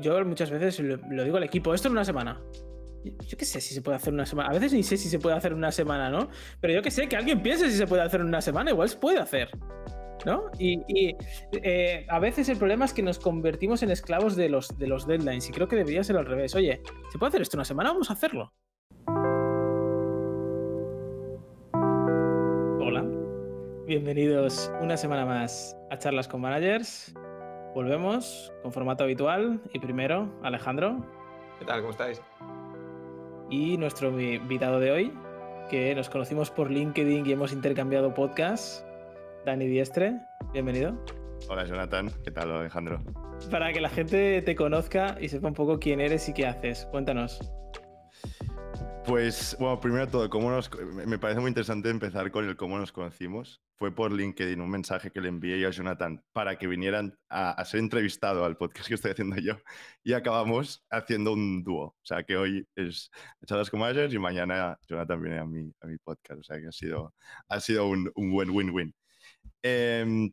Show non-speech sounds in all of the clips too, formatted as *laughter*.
yo muchas veces lo, digo al equipo, esto en una semana. Yo qué sé si se puede hacer una semana. A veces ni sé si se puede hacer una semana, ¿no? Pero yo que sé, que alguien piense si se puede hacer en una semana, igual se puede hacer. ¿No? Y, eh, a veces el problema es que nos convertimos en esclavos de los, de los deadlines. Y creo que debería ser al revés. Oye, ¿se puede hacer esto una semana? Vamos a hacerlo. Hola. Bienvenidos una semana más a Charlas con Managers. Volvemos con formato habitual. Y primero, Alejandro. ¿Qué tal? ¿Cómo estáis? y nuestro invitado de hoy, que nos conocimos por LinkedIn y hemos intercambiado podcasts, Dani Diestre. Bienvenido. Hola Jonathan, ¿qué tal Alejandro? Para que la gente te conozca y sepa un poco quién eres y qué haces, cuéntanos. Pues, bueno, primero todo, ¿cómo nos, me parece muy interesante empezar con el cómo nos conocimos. Fue por LinkedIn un mensaje que le envié yo a Jonathan para que vinieran a, ser entrevistado al podcast que estoy haciendo yo y acabamos haciendo un dúo. O sea, que hoy es Charlas con Managers y mañana Jonathan viene a mi, a mi podcast. O sea, que ha sido, ha sido un, un buen win-win. Em,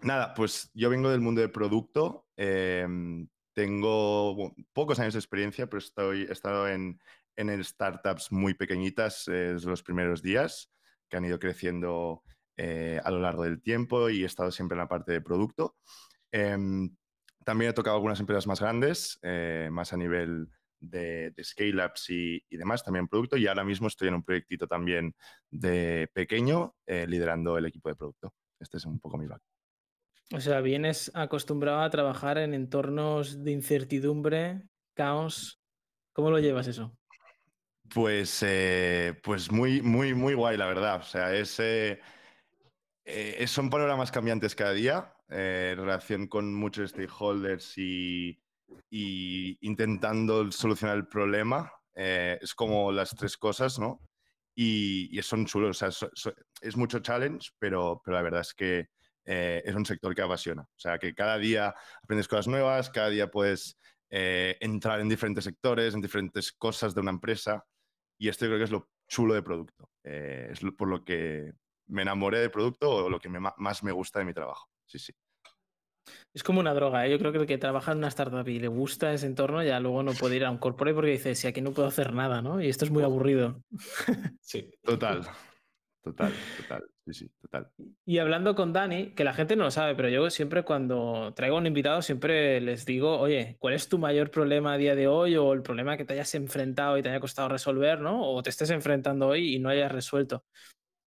nada, pues yo vengo del mundo del producto. Em, tengo pocos años de experiencia, pero estoy, he estado en, en startups muy pequeñitas eh, los primeros días, que han ido creciendo eh, a lo largo del tiempo y he estado siempre en la parte de producto. Em, también he tocado algunas empresas más grandes, eh, más a nivel de, scale-ups y, demás, también producto, y ahora mismo estoy en un proyectito también de pequeño, liderando el equipo de producto. Este es un poco mi background. O sea, vienes acostumbrado a trabajar en entornos de incertidumbre, caos. ¿Cómo lo llevas eso? Pues, eh, pues muy, muy, muy guay, la verdad. O sea, es, eh, eh, son panoramas cambiantes cada día, en relación con muchos stakeholders y, intentando solucionar el problema. es como las tres cosas, ¿no? Y, son chulos. Es mucho challenge, pero, pero la verdad es que es un sector que apasiona. O sea, que cada día aprendes cosas nuevas, cada día puedes entrar en diferentes sectores, en diferentes cosas de una empresa. Y esto creo que es lo chulo de producto. Eh, es por lo que me enamoré del producto o lo que más me gusta de mi trabajo. Sí, sí. Es como una droga, ¿eh? yo creo que el que trabaja en una startup y le gusta ese entorno ya luego no puede ir a un corporate porque dice, si aquí no puedo hacer nada, ¿no? Y esto es muy aburrido. Sí, total, total, total. Sí, sí, total. Y hablando con Dani, que la gente no lo sabe, pero yo siempre cuando traigo a un invitado siempre les digo, oye, ¿cuál es tu mayor problema a día de hoy o el problema que te hayas enfrentado y te haya costado resolver, ¿no? O te estés enfrentando hoy y no hayas resuelto.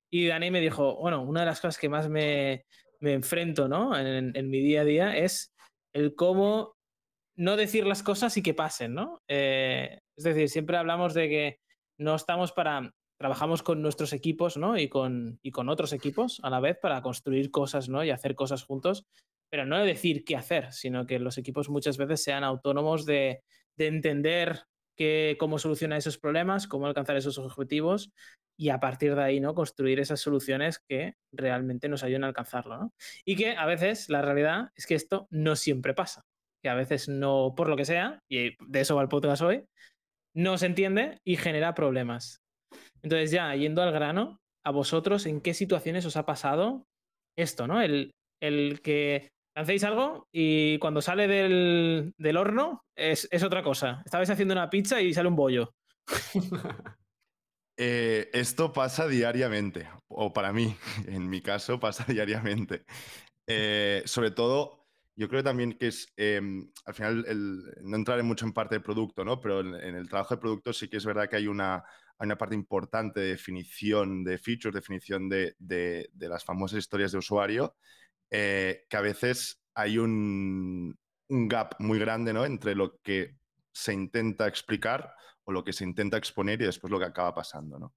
Y Dani me dijo, bueno, una de las cosas que más me, enfrento, ¿no? En, mi día a día es el cómo no decir las cosas y que pasen, ¿no? Eh, es decir, siempre hablamos de que no estamos para trabajamos con nuestros equipos ¿no? y, con, y con otros equipos a la vez para construir cosas ¿no? y hacer cosas juntos, pero no decir qué hacer, sino que los equipos muchas veces sean autónomos de, de entender que, cómo solucionar esos problemas, cómo alcanzar esos objetivos y a partir de ahí ¿no? construir esas soluciones que realmente nos ayuden a alcanzarlo. ¿no? Y que a veces la realidad es que esto no siempre pasa, que a veces no, por lo que sea, y de eso va el podcast hoy, no se entiende y genera problemas. Entonces, ya yendo al grano, a vosotros, ¿en qué situaciones os ha pasado esto, ¿no? El, que hacéis algo y cuando sale del, horno es, otra cosa. Estabais haciendo una pizza y sale un bollo. *laughs* Eh, esto pasa diariamente, o para mí, *laughs* en mi caso, pasa *laughs* diariamente. Eh, sobre todo, yo creo también que es, em, al final, no entrar mucho en parte de producto, ¿no? Pero en, el trabajo de producto sí que es verdad que hay una, hay una parte importante de definición de features, definición de, las famosas historias de usuario, eh, que a veces hay un, gap muy grande ¿no? entre lo que se intenta explicar o lo que se intenta exponer y después lo que acaba pasando. ¿no?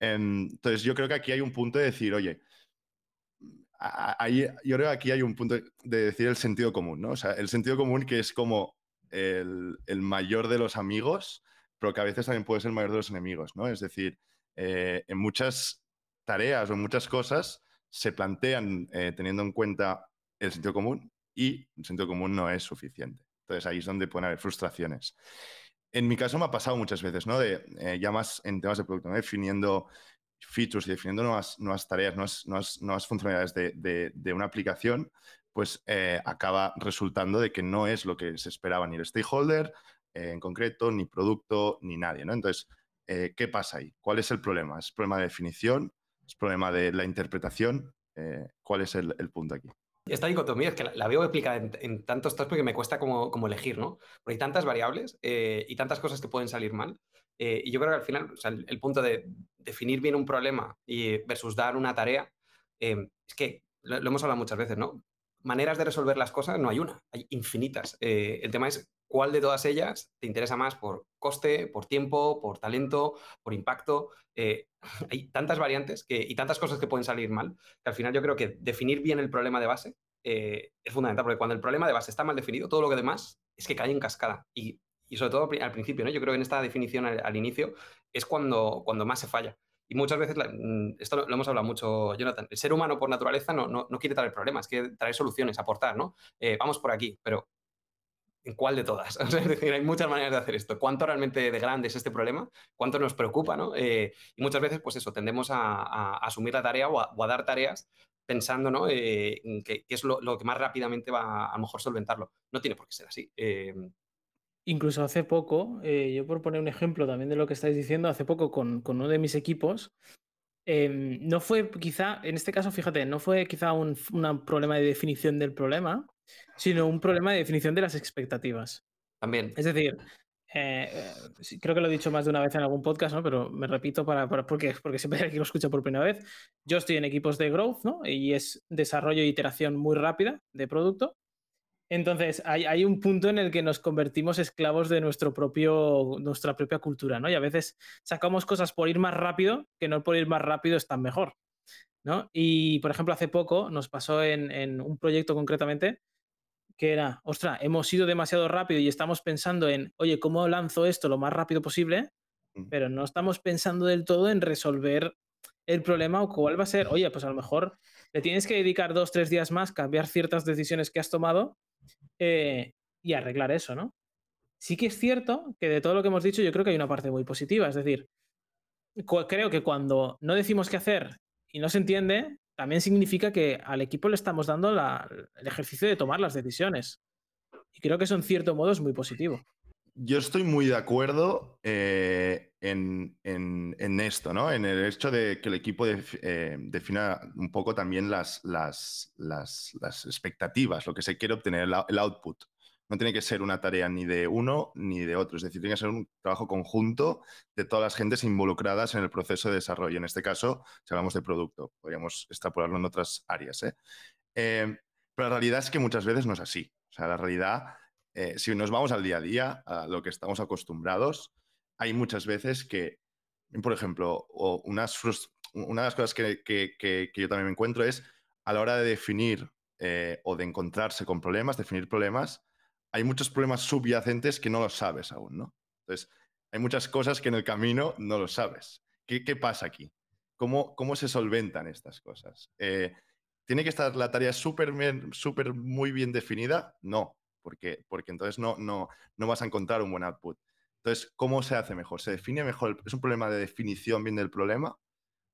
Em, entonces, yo creo que aquí hay un punto de decir, oye, yo creo que aquí hay un punto de decir el sentido común, ¿no? O sea, el sentido común que es como el, el mayor de los amigos pero que a veces también puede ser el mayor de los enemigos, ¿no? Es decir, eh, en muchas tareas o en muchas cosas se plantean eh, teniendo en cuenta el sentido común y el sentido común no es suficiente. Entonces ahí es donde pueden haber frustraciones. En mi caso me ha pasado muchas veces, ¿no? De, eh, ya más en temas de producto, definiendo features y definiendo nuevas, nuevas tareas, nuevas, nuevas, nuevas funcionalidades de, de, una aplicación, pues eh, acaba resultando de que no es lo que se esperaba ni el stakeholder eh, en concreto, ni producto, ni nadie, ¿no? Entonces, eh, ¿qué pasa ahí? ¿Cuál es el problema? ¿Es problema de definición? ¿Es problema de la interpretación? ¿Cuál es el, punto aquí? Esta dicotomía es que la, veo explicada en, tantos tos porque me cuesta como, como elegir, ¿no? Porque hay tantas variables y tantas cosas que pueden salir mal. y yo creo que al final, el, punto de definir bien un problema y versus dar una tarea, es que lo, hemos hablado muchas veces, ¿no? maneras de resolver las cosas no hay una, hay infinitas. Eh, el tema es cuál de todas ellas te interesa más por coste, por tiempo, por talento, por impacto. Eh, *laughs* hay tantas variantes que, y tantas cosas que pueden salir mal, que al final yo creo que definir bien el problema de base eh, es fundamental, porque cuando el problema de base está mal definido, todo lo que demás es que cae en cascada. Y, sobre todo al principio, ¿no? yo creo que en esta definición al, inicio es cuando, cuando más se falla. Y muchas veces, mm, esto lo, hemos hablado mucho, Jonathan, el ser humano por naturaleza no, no, no quiere traer problemas, quiere traer soluciones, aportar, ¿no? Eh, vamos por aquí, pero ¿en cuál de todas? *laughs* es decir, hay muchas maneras de hacer esto. ¿Cuánto realmente de grande es este problema? ¿Cuánto nos preocupa? ¿no? Eh, y muchas veces, pues eso, tendemos a, asumir la tarea o a, dar tareas pensando ¿no? Eh, que, es lo, que más rápidamente va a, lo mejor solventarlo. No tiene por qué ser así. Incluso hace poco, eh, yo por poner un ejemplo también de lo que estáis diciendo, hace poco con, uno de mis equipos, em, no fue quizá, en este caso, fíjate, no fue quizá un, problema de definición del problema, sino un problema de definición de las expectativas. También. Es decir, eh, eh, creo que lo he dicho más de una vez en algún podcast, ¿no? Pero me repito para, porque, porque siempre hay que lo escucha por primera vez. Yo estoy en equipos de growth, ¿no? Y es desarrollo e iteración muy rápida de producto. Entonces, hay, un punto en el que nos convertimos esclavos de nuestro propio, nuestra propia cultura, ¿no? Y a veces sacamos cosas por ir más rápido, que no por ir más rápido es tan mejor, ¿no? Y, por ejemplo, hace poco nos pasó en, un proyecto concretamente que era, ostra, hemos ido demasiado rápido y estamos pensando en, oye, ¿cómo lanzo esto lo más rápido posible? Pero no estamos pensando del todo en resolver el problema o cuál va a ser, oye, pues a lo mejor le tienes que dedicar dos, tres días más, cambiar ciertas decisiones que has tomado eh, y arreglar eso, ¿no? Sí que es cierto que de todo lo que hemos dicho, yo creo que hay una parte muy positiva. Es decir, creo que cuando no decimos qué hacer y no se entiende, también significa que al equipo le estamos dando el ejercicio de tomar las decisiones. Y creo que eso en cierto modo es muy positivo. Yo estoy muy de acuerdo eh, en, esto, ¿no? En el hecho de que el equipo eh, defina un poco también las, las, expectativas, lo que se quiere obtener, el, output. No tiene que ser una tarea ni de uno ni de otro, es decir, tiene que ser un trabajo conjunto de todas las gentes involucradas en el proceso de desarrollo. En este caso, si hablamos de producto, podríamos extrapolarlo en otras áreas. ¿eh? pero la realidad es que muchas veces no es así. O sea, la realidad eh, si nos vamos al día a día, a lo que estamos acostumbrados, hay muchas veces que, por ejemplo, una de las cosas que, yo también me encuentro es a la hora de definir eh, o de encontrarse con problemas, definir problemas, hay muchos problemas subyacentes que no los sabes aún, ¿no? Entonces, hay muchas cosas que en el camino no lo sabes. ¿Qué, pasa aquí? ¿Cómo, ¿Cómo, se solventan estas cosas? Eh, ¿Tiene que estar la tarea súper super muy bien definida? No porque, porque entonces no, no, no vas a encontrar un buen output. Entonces, ¿cómo se hace mejor? ¿Se define mejor? ¿Es un problema de definición bien del problema?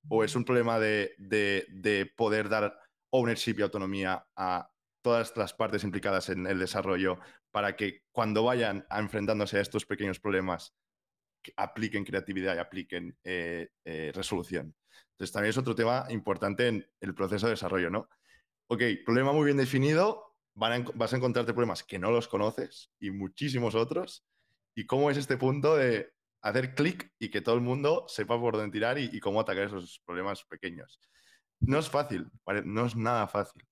¿O es un problema de, de, poder dar ownership y autonomía a todas las partes implicadas en el desarrollo para que cuando vayan a enfrentándose a estos pequeños problemas apliquen creatividad y apliquen eh, eh, resolución? Entonces, también es otro tema importante en el proceso de desarrollo, ¿no? Ok, problema muy bien definido, vas a encontrarte problemas que no los conoces y muchísimos otros. ¿Y cómo es este punto de hacer clic y que todo el mundo sepa por dónde tirar y, cómo atacar esos problemas pequeños? No es fácil, no es nada fácil.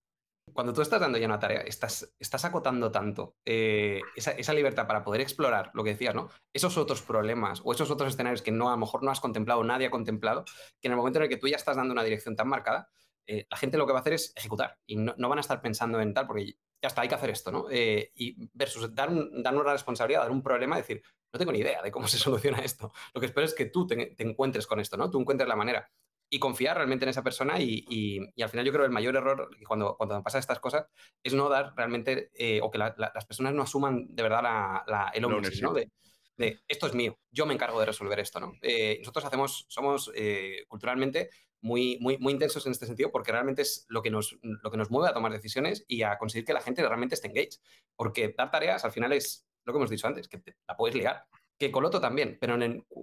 Cuando tú estás dando ya una tarea, estás, estás acotando tanto eh, esa, libertad para poder explorar lo que decías, ¿no? Esos otros problemas o esos otros escenarios que no, a lo mejor no has contemplado, nadie ha contemplado, que en el momento en el que tú ya estás dando una dirección tan marcada, eh, la gente lo que va a hacer es ejecutar y no, no, van a estar pensando en tal, porque ya está, hay que hacer esto, ¿no? Eh, y versus dar, dar, una responsabilidad, dar un problema, decir, no tengo ni idea de cómo se *laughs* soluciona esto. Lo que espero es que tú te, encuentres con esto, ¿no? Tú encuentres la manera. Y confiar realmente en esa persona y, y, al final yo creo que el mayor error cuando, cuando pasan estas cosas es no dar realmente, eh, o que las personas no asuman de verdad la, el ownership, ¿no? De, de esto es mío, yo me encargo de resolver esto, ¿no? Eh, nosotros hacemos, somos eh, culturalmente muy, muy, muy intensos en este sentido porque realmente es lo que, nos, lo que nos mueve a tomar decisiones y a conseguir que la gente realmente esté engaged. Porque dar tareas al final es lo que hemos dicho antes, que la puedes liar que Coloto también, pero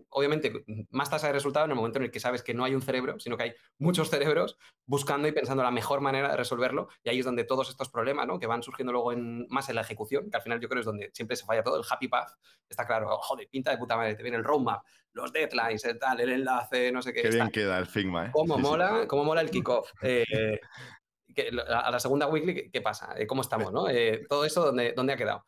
obviamente más tasa de resultado en el momento en el que sabes que no hay un cerebro, sino que hay muchos cerebros buscando y pensando la mejor manera de resolverlo. Y ahí es donde todos estos problemas, ¿no? que van surgiendo luego en, más en la ejecución, que al final yo creo es donde siempre se falla todo, el happy path, está claro, oh, joder, pinta de puta madre, te viene el roadmap, los deadlines, el tal, el enlace, no sé qué. Qué bien queda el Figma, ¿eh? Cómo mola, cómo mola el *laughs* kickoff. Eh, a la segunda weekly, ¿qué, pasa? Eh, ¿Cómo estamos? ¿no? Eh, todo eso, ¿dónde, dónde ha quedado?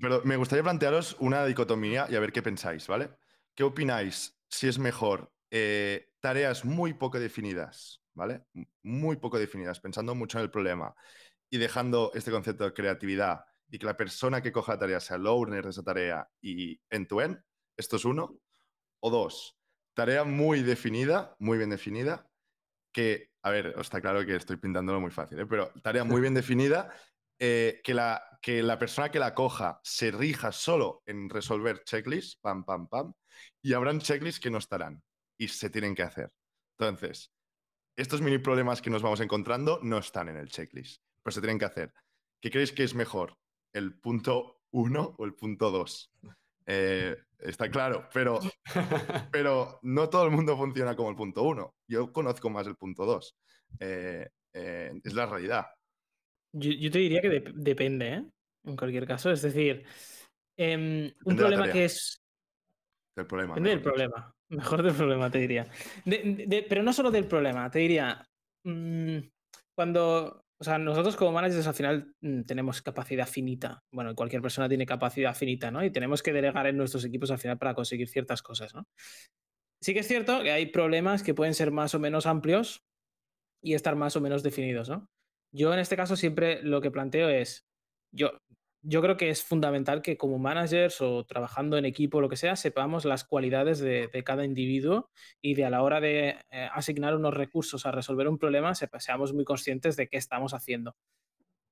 Pero me gustaría plantearos una dicotomía y a ver qué pensáis, ¿vale? ¿Qué opináis si es mejor eh, tareas muy poco definidas, ¿vale? Muy poco definidas, pensando mucho en el problema y dejando este concepto de creatividad y que la persona que coja la tarea sea el owner de esa tarea y end-to-end, esto es uno. O dos, tarea muy definida, muy bien definida, que, a ver, está claro que estoy pintándolo muy fácil, ¿eh? pero tarea muy bien *laughs* definida eh, que, la, que la persona que la coja se rija solo en resolver checklists, pam, pam, pam, y habrán checklists que no estarán y se tienen que hacer. Entonces, estos mini problemas que nos vamos encontrando no están en el checklist, pero se tienen que hacer. ¿Qué creéis que es mejor? ¿El punto 1 o el punto 2? Eh, está claro, pero, *laughs* pero no todo el mundo funciona como el punto 1. Yo conozco más el punto 2. Eh, es la realidad. Yo, te diría que depende, ¿eh? En cualquier caso. Es decir, em, un problema que es. Del problema. Depende del problema. *laughs* Mejor del problema, te diría. pero no solo del problema, te diría. Mm, cuando. O sea, nosotros como managers al final mm, tenemos capacidad finita. Bueno, cualquier persona tiene capacidad finita, ¿no? Y tenemos que delegar en nuestros equipos al final para conseguir ciertas cosas, ¿no? Sí que es cierto que hay problemas que pueden ser más o menos amplios y estar más o menos definidos, ¿no? Yo en este caso siempre lo que planteo es, yo, yo creo que es fundamental que como managers o trabajando en equipo, lo que sea, sepamos las cualidades de, cada individuo y de a la hora de eh, asignar unos recursos a resolver un problema, seamos muy conscientes de qué estamos haciendo.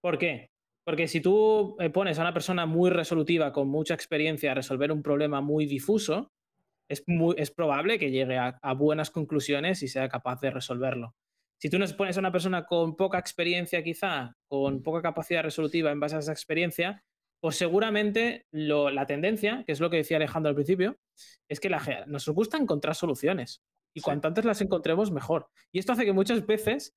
¿Por qué? Porque si tú eh, pones a una persona muy resolutiva, con mucha experiencia, a resolver un problema muy difuso, es, muy, es probable que llegue a buenas conclusiones y sea capaz de resolverlo. Si tú nos pones a una persona con poca experiencia, quizá, con poca capacidad resolutiva en base a esa experiencia, pues seguramente la tendencia, que es lo que decía Alejandro al principio, es que la, nos gusta encontrar soluciones. Y cuanto antes las encontremos, mejor. Y esto hace que muchas veces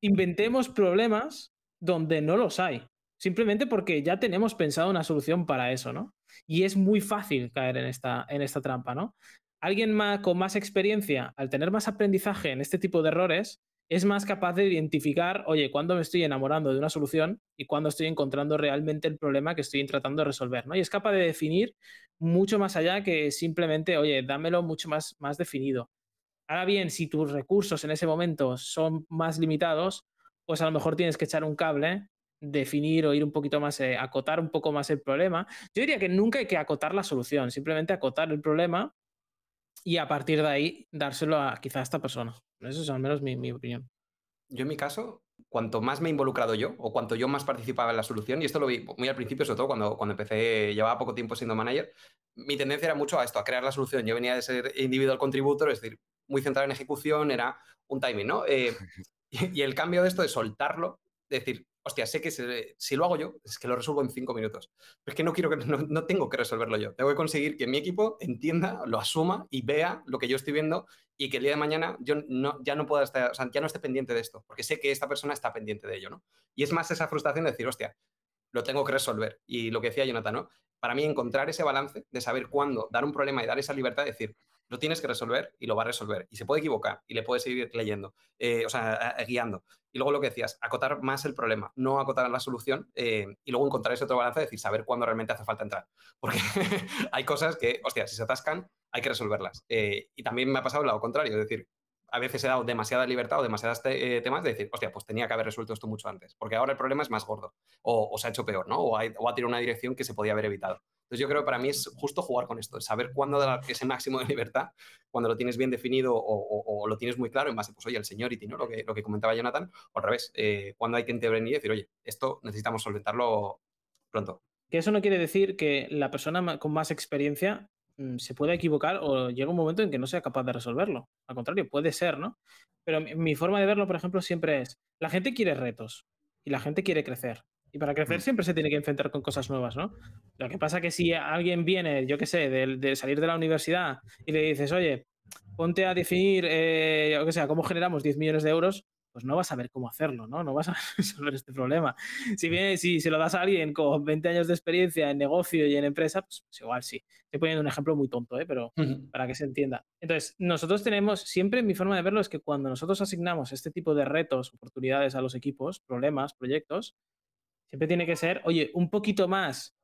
inventemos problemas donde no los hay. Simplemente porque ya tenemos pensado una solución para eso, ¿no? Y es muy fácil caer en esta, en esta trampa, ¿no? Alguien más, con más experiencia, al tener más aprendizaje en este tipo de errores, es más capaz de identificar, oye, cuándo me estoy enamorando de una solución y cuándo estoy encontrando realmente el problema que estoy tratando de resolver, ¿no? Y es capaz de definir mucho más allá que simplemente, oye, dámelo mucho más, más definido. Ahora bien, si tus recursos en ese momento son más limitados, pues a lo mejor tienes que echar un cable, definir o ir un poquito más, eh, acotar un poco más el problema. Yo diría que nunca hay que acotar la solución, simplemente acotar el problema y a partir de ahí dárselo a quizá a esta persona. Eso es al menos mi, opinión. Yo en mi caso, cuanto más me he involucrado yo o cuanto yo más participaba en la solución, y esto lo vi muy al principio, sobre todo cuando, cuando empecé, llevaba poco tiempo siendo manager, mi tendencia era mucho a esto, a crear la solución. Yo venía de ser individual contributor, es decir, muy centrado en ejecución, era un timing, ¿no? Eh, *laughs* y, y, el cambio de esto de soltarlo, decir, hostia, sé que si lo hago yo, es que lo resuelvo en cinco minutos. Pero es que no quiero que, *laughs* no, tengo que resolverlo yo. Tengo que conseguir que mi equipo entienda, lo asuma y vea lo que yo estoy viendo y que el día de mañana yo no, ya no pueda estar, o sea, ya no esté pendiente de esto, porque sé que esta persona está pendiente de ello, ¿no? Y es más esa frustración de decir, hostia, lo tengo que resolver. Y lo que decía Jonathan, ¿no? Para mí encontrar ese balance de saber cuándo dar un problema y dar esa libertad de decir, lo tienes que resolver y lo va a resolver. Y se puede equivocar y le puedes seguir leyendo, eh, o sea, guiando. Y luego lo que decías, acotar más el problema, no acotar la solución eh, y luego encontrar ese otro balance, decir, saber cuándo realmente hace falta entrar. *laughs* Porque hay cosas que, hostia, si se atascan, hay que resolverlas. Eh, y también me ha pasado el lado contrario, es decir, a veces he dado demasiada libertad o demasiados temas de decir, hostia, pues tenía que haber resuelto esto mucho antes, porque ahora el problema es más gordo o, se ha hecho peor, ¿no? O, ha tirado una dirección que se podía haber evitado. Entonces yo creo que para mí es justo jugar con esto, saber cuándo dar ese máximo de libertad, cuando lo tienes bien definido o, lo tienes muy claro en base, pues oye, al seniority, ¿no? Lo que, lo que comentaba Jonathan, o al revés, eh, cuando hay que intervenir y decir, oye, esto necesitamos solventarlo pronto. Que eso no quiere decir que la persona con más experiencia se pueda equivocar o llega un momento en que no sea capaz de resolverlo. Al contrario, puede ser, ¿no? Pero mi, forma de verlo, por ejemplo, siempre es, la gente quiere retos y la gente quiere crecer. Y para crecer mm. siempre se tiene que enfrentar con cosas nuevas, ¿no? Lo que pasa que si alguien viene, yo qué sé, de, salir de la universidad y le dices, oye, ponte a definir, eh, yo qué sé, cómo generamos 10 millones de euros, pues no vas a ver cómo hacerlo, ¿no? No vas a *laughs* resolver este problema. Si bien, si se lo das a alguien con 20 años de experiencia en negocio y en empresa, pues, pues igual sí. Estoy poniendo un ejemplo muy tonto, ¿eh? pero para que se entienda. Entonces, nosotros tenemos, siempre mi forma de verlo es que cuando nosotros asignamos este tipo de retos, oportunidades a los equipos, problemas, proyectos, siempre tiene que ser, oye, un poquito más,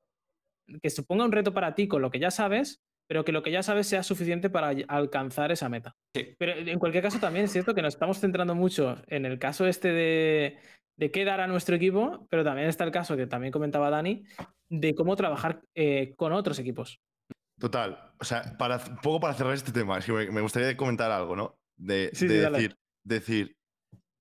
que se ponga un reto para ti con lo que ya sabes, pero que lo que ya sabes sea suficiente para alcanzar esa meta. Pero en cualquier caso también es cierto que nos estamos centrando mucho en el caso este de, de qué dar a nuestro equipo, pero también está el caso que también comentaba Dani, de cómo trabajar eh, con otros equipos. Total. O sea, para, un poco para cerrar este tema, es que me, gustaría comentar algo, ¿no? De, decir, decir,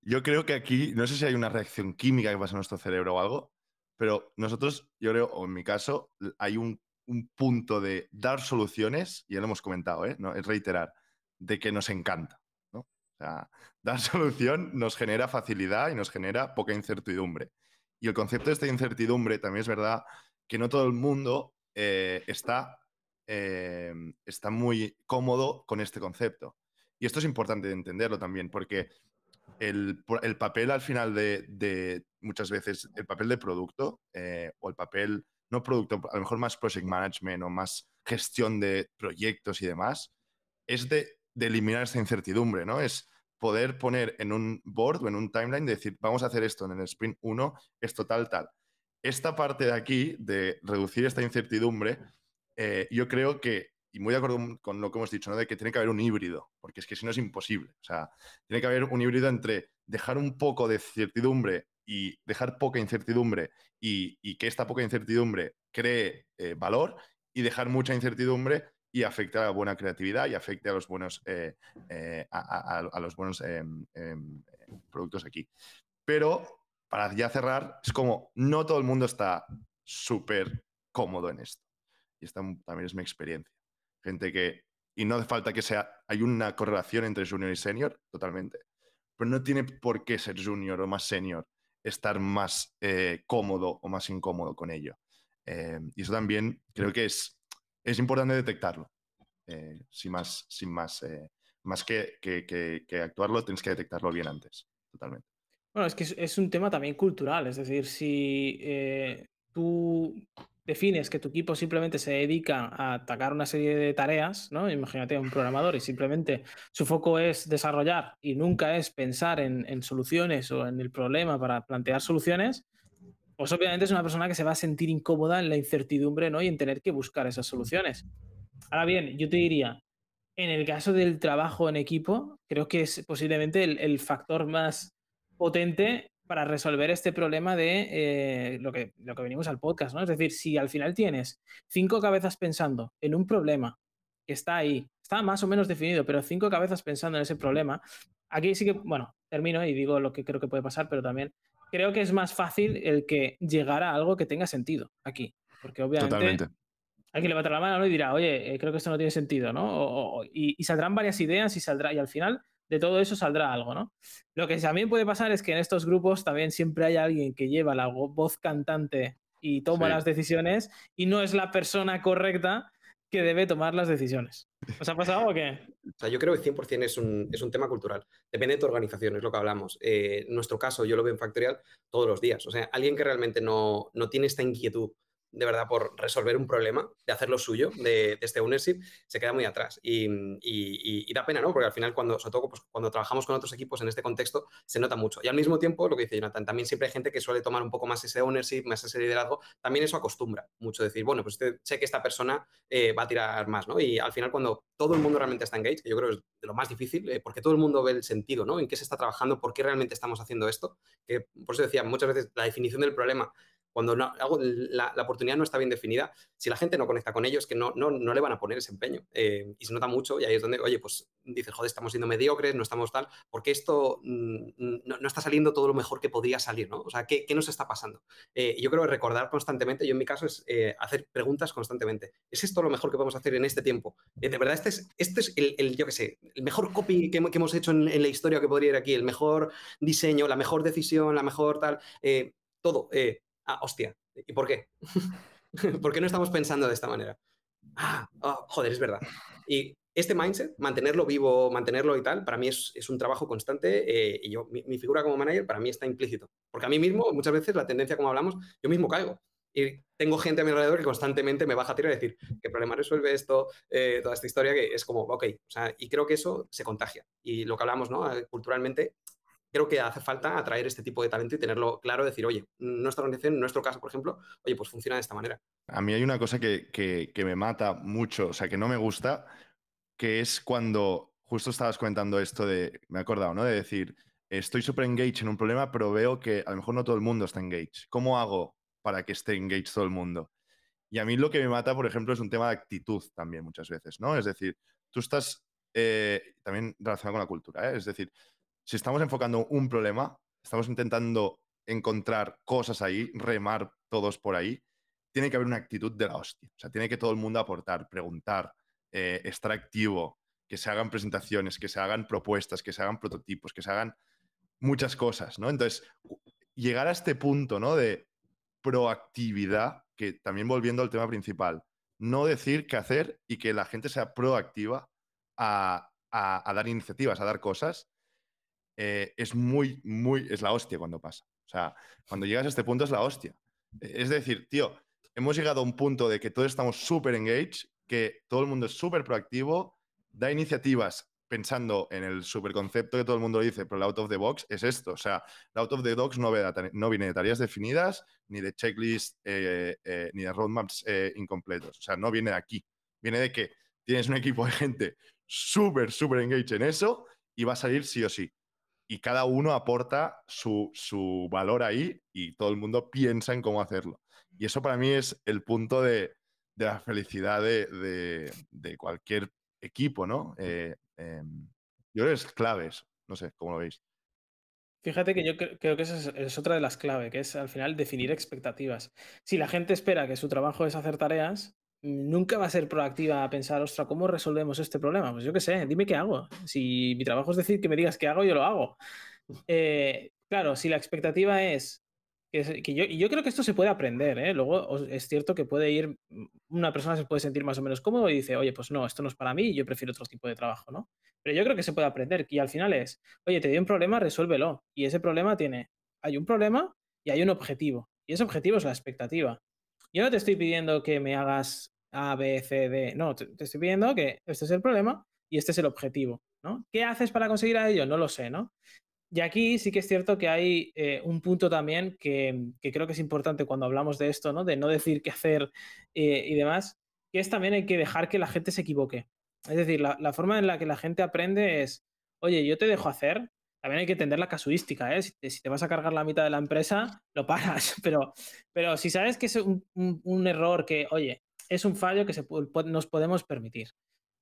yo creo que aquí, no sé si hay una reacción química que pasa en nuestro cerebro o algo, pero nosotros, yo creo, o en mi caso, hay un un punto de dar soluciones, y ya lo hemos comentado, ¿eh? ¿No? es reiterar, de que nos encanta. ¿no? O sea, *laughs* dar solución nos genera facilidad y nos genera poca incertidumbre. Y el concepto de esta incertidumbre también es verdad que no todo el mundo eh, está, eh, está muy cómodo con este concepto. Y esto es importante de entenderlo también, porque el, papel al final de, muchas veces, el papel de producto o el papel no producto, a lo mejor más project management o más gestión de proyectos y demás, es de, eliminar esa incertidumbre, ¿no? Es poder poner en un board o en un timeline de decir, vamos a hacer esto en el sprint 1, esto tal, tal. Esta parte de aquí, de reducir esta incertidumbre, eh, yo creo que, y muy de acuerdo con lo que hemos dicho, ¿no? de que tiene que haber un híbrido, porque es que si no es imposible. O sea, tiene que haber un híbrido entre dejar un poco de certidumbre y dejar poca incertidumbre y, que esta poca incertidumbre cree eh, valor y dejar mucha incertidumbre y afecte a la buena creatividad y afecte a los buenos, eh, eh, a, los buenos em, em, productos aquí. Pero para ya cerrar, es como no todo el mundo está súper cómodo en esto. Y esta también es mi experiencia. Gente que, y no hace falta que sea, hay una correlación entre junior y senior, totalmente, pero no tiene por qué ser junior o más senior estar más eh, cómodo o más incómodo con ello. Eh, y eso también creo que es, es importante detectarlo. Eh, sin más, sin más, más que, que, actuarlo, tienes que detectarlo bien antes, totalmente. Bueno, es que es, un tema también cultural, es decir, si tú defines que tu equipo simplemente se dedica a atacar una serie de tareas, ¿no? Imagínate un programador y simplemente su foco es desarrollar y nunca es pensar en, soluciones o en el problema para plantear soluciones, pues obviamente es una persona que se va a sentir incómoda en la incertidumbre, ¿no? Y en tener que buscar esas soluciones. Ahora bien, yo te diría, en el caso del trabajo en equipo, creo que es posiblemente el factor más potente para resolver este problema de eh, lo, que, lo que venimos al podcast, ¿no? Es decir, si al final tienes cinco cabezas pensando en un problema que está ahí, está más o menos definido, pero cinco cabezas pensando en ese problema, aquí sí que, bueno, termino y digo lo que creo que puede pasar, pero también creo que es más fácil el que llegara a algo que tenga sentido aquí, porque obviamente... Totalmente. Hay que levantar la mano y dirá, oye, eh, creo que esto no tiene sentido, ¿no? y, y, saldrán varias ideas y saldrá, y al final de todo eso saldrá algo, ¿no? Lo que también puede pasar es que en estos grupos también siempre hay alguien que lleva la voz cantante y toma las decisiones y no es la persona correcta que debe tomar las decisiones. ¿Os ha pasado o qué? O sea, yo creo que 100% es un, es un tema cultural. Depende de tu organización, es lo que hablamos. Eh, en nuestro caso, yo lo veo en Factorial todos los días. O sea, alguien que realmente no, no tiene esta inquietud de verdad por resolver un problema, de hacer lo suyo, de, este ownership, se queda muy atrás. Y, da pena, ¿no? Porque al final, cuando, sobre todo pues, cuando trabajamos con otros equipos en este contexto, se nota mucho. Y al mismo tiempo, lo que dice Jonathan, también siempre hay gente que suele tomar un poco más ese ownership, más ese liderazgo. También eso acostumbra mucho decir, bueno, pues usted sé que esta persona eh, va a tirar más, ¿no? Y al final, cuando todo el mundo realmente está engaged, que yo creo que es de lo más difícil, eh, porque todo el mundo ve el sentido, ¿no? En qué se está trabajando, por qué realmente estamos haciendo esto. Que por eso decía, muchas veces la definición del problema cuando no, la, oportunidad no está bien definida, si la gente no conecta con ellos, que no, no, no le van a poner ese empeño. Eh, y se nota mucho y ahí es donde, oye, pues dices, joder, estamos siendo mediocres, no estamos tal, porque esto mm, no, está saliendo todo lo mejor que podría salir, ¿no? O sea, ¿qué, qué nos está pasando? Eh, yo creo que recordar constantemente, yo en mi caso es eh, hacer preguntas constantemente. ¿Es esto lo mejor que podemos hacer en este tiempo? de verdad, este es, este es el, yo qué sé, el mejor copy que, hemos hecho en, en, la historia que podría ir aquí, el mejor diseño, la mejor decisión, la mejor tal, todo ah, hostia, ¿y por qué? *laughs* ¿Por qué no estamos pensando de esta manera? Ah, oh, joder, es verdad. Y este mindset, mantenerlo vivo, mantenerlo y tal, para mí es, un trabajo constante eh, y yo, mi, figura como manager para mí está implícito. Porque a mí mismo, muchas veces, la tendencia, como hablamos, yo mismo caigo. Y tengo gente a mi alrededor que constantemente me baja a tirar y decir, ¿qué problema resuelve esto? Eh, toda esta historia que es como, ok, o sea, y creo que eso se contagia. Y lo que hablamos, ¿no? Culturalmente, creo que hace falta atraer este tipo de talento y tenerlo claro, decir, oye, nuestra organización, nuestro caso, por ejemplo, oye, pues funciona de esta manera. A mí hay una cosa que, que, me mata mucho, o sea, que no me gusta, que es cuando justo estabas comentando esto de, me he acordado, ¿no? De decir, estoy súper engaged en un problema, pero veo que a lo mejor no todo el mundo está engaged. ¿Cómo hago para que esté engaged todo el mundo? Y a mí lo que me mata, por ejemplo, es un tema de actitud también muchas veces, ¿no? Es decir, tú estás eh, también relacionado con la cultura, ¿eh? Es decir, si estamos enfocando un problema, estamos intentando encontrar cosas ahí, remar todos por ahí, tiene que haber una actitud de la hostia. O sea, tiene que todo el mundo aportar, preguntar, eh, estar activo, que se hagan presentaciones, que se hagan propuestas, que se hagan prototipos, que se hagan muchas cosas, ¿no? Entonces, llegar a este punto, ¿no? De proactividad, que también volviendo al tema principal, no decir qué hacer y que la gente sea proactiva a dar iniciativas, a dar cosas, eh, es muy, muy, es la hostia cuando pasa. O sea, cuando llegas a este punto es la hostia. Es decir, tío, hemos llegado a un punto de que todos estamos súper engaged, que todo el mundo es súper proactivo, da iniciativas pensando en el superconcepto que todo el mundo dice, pero el out of the box es esto. O sea, el out of the box no, viene de tareas definidas, ni de checklist, eh, eh, ni de roadmaps incompletos. O sea, no viene de aquí. Viene de que tienes un equipo de gente súper, súper engaged en eso y va a salir sí o sí y cada uno aporta su, valor ahí y todo el mundo piensa en cómo hacerlo. Y eso para mí es el punto de, la felicidad de, cualquier equipo, ¿no? Eh, em, yo creo que es clave eso. No sé, ¿cómo lo veis? Fíjate que yo creo que esa es, otra de las claves, que es al final definir expectativas. Si la gente espera que su trabajo es hacer tareas, nunca va a ser proactiva a pensar, ostras, ¿cómo resolvemos este problema? Pues yo qué sé, dime qué hago. Si mi trabajo es decir que me digas qué hago, yo lo hago. Eh, claro, si la expectativa es que, yo, y yo creo que esto se puede aprender, ¿eh? Luego es cierto que puede ir, una persona se puede sentir más o menos cómodo y dice, oye, pues no, esto no es para mí, yo prefiero otro tipo de trabajo, ¿no? Pero yo creo que se puede aprender y al final es, oye, te dio un problema, resuélvelo. Y ese problema tiene, hay un problema y hay un objetivo. Y ese objetivo es la expectativa. Yo no te estoy pidiendo que me hagas A, B, C, D. No, te, estoy pidiendo que este es el problema y este es el objetivo. ¿no? ¿Qué haces para conseguir a ello? No lo sé, ¿no? Y aquí sí que es cierto que hay eh, un punto también que, creo que es importante cuando hablamos de esto, ¿no? De no decir qué hacer eh, y demás, que es también hay que dejar que la gente se equivoque. Es decir, la, forma en la que la gente aprende es, oye, yo te dejo hacer, también hay que entender la casuística, ¿eh? Si te, vas a cargar la mitad de la empresa, lo paras. *laughs* Pero, pero si sabes que es un, error que, oye, es un fallo que nos podemos permitir.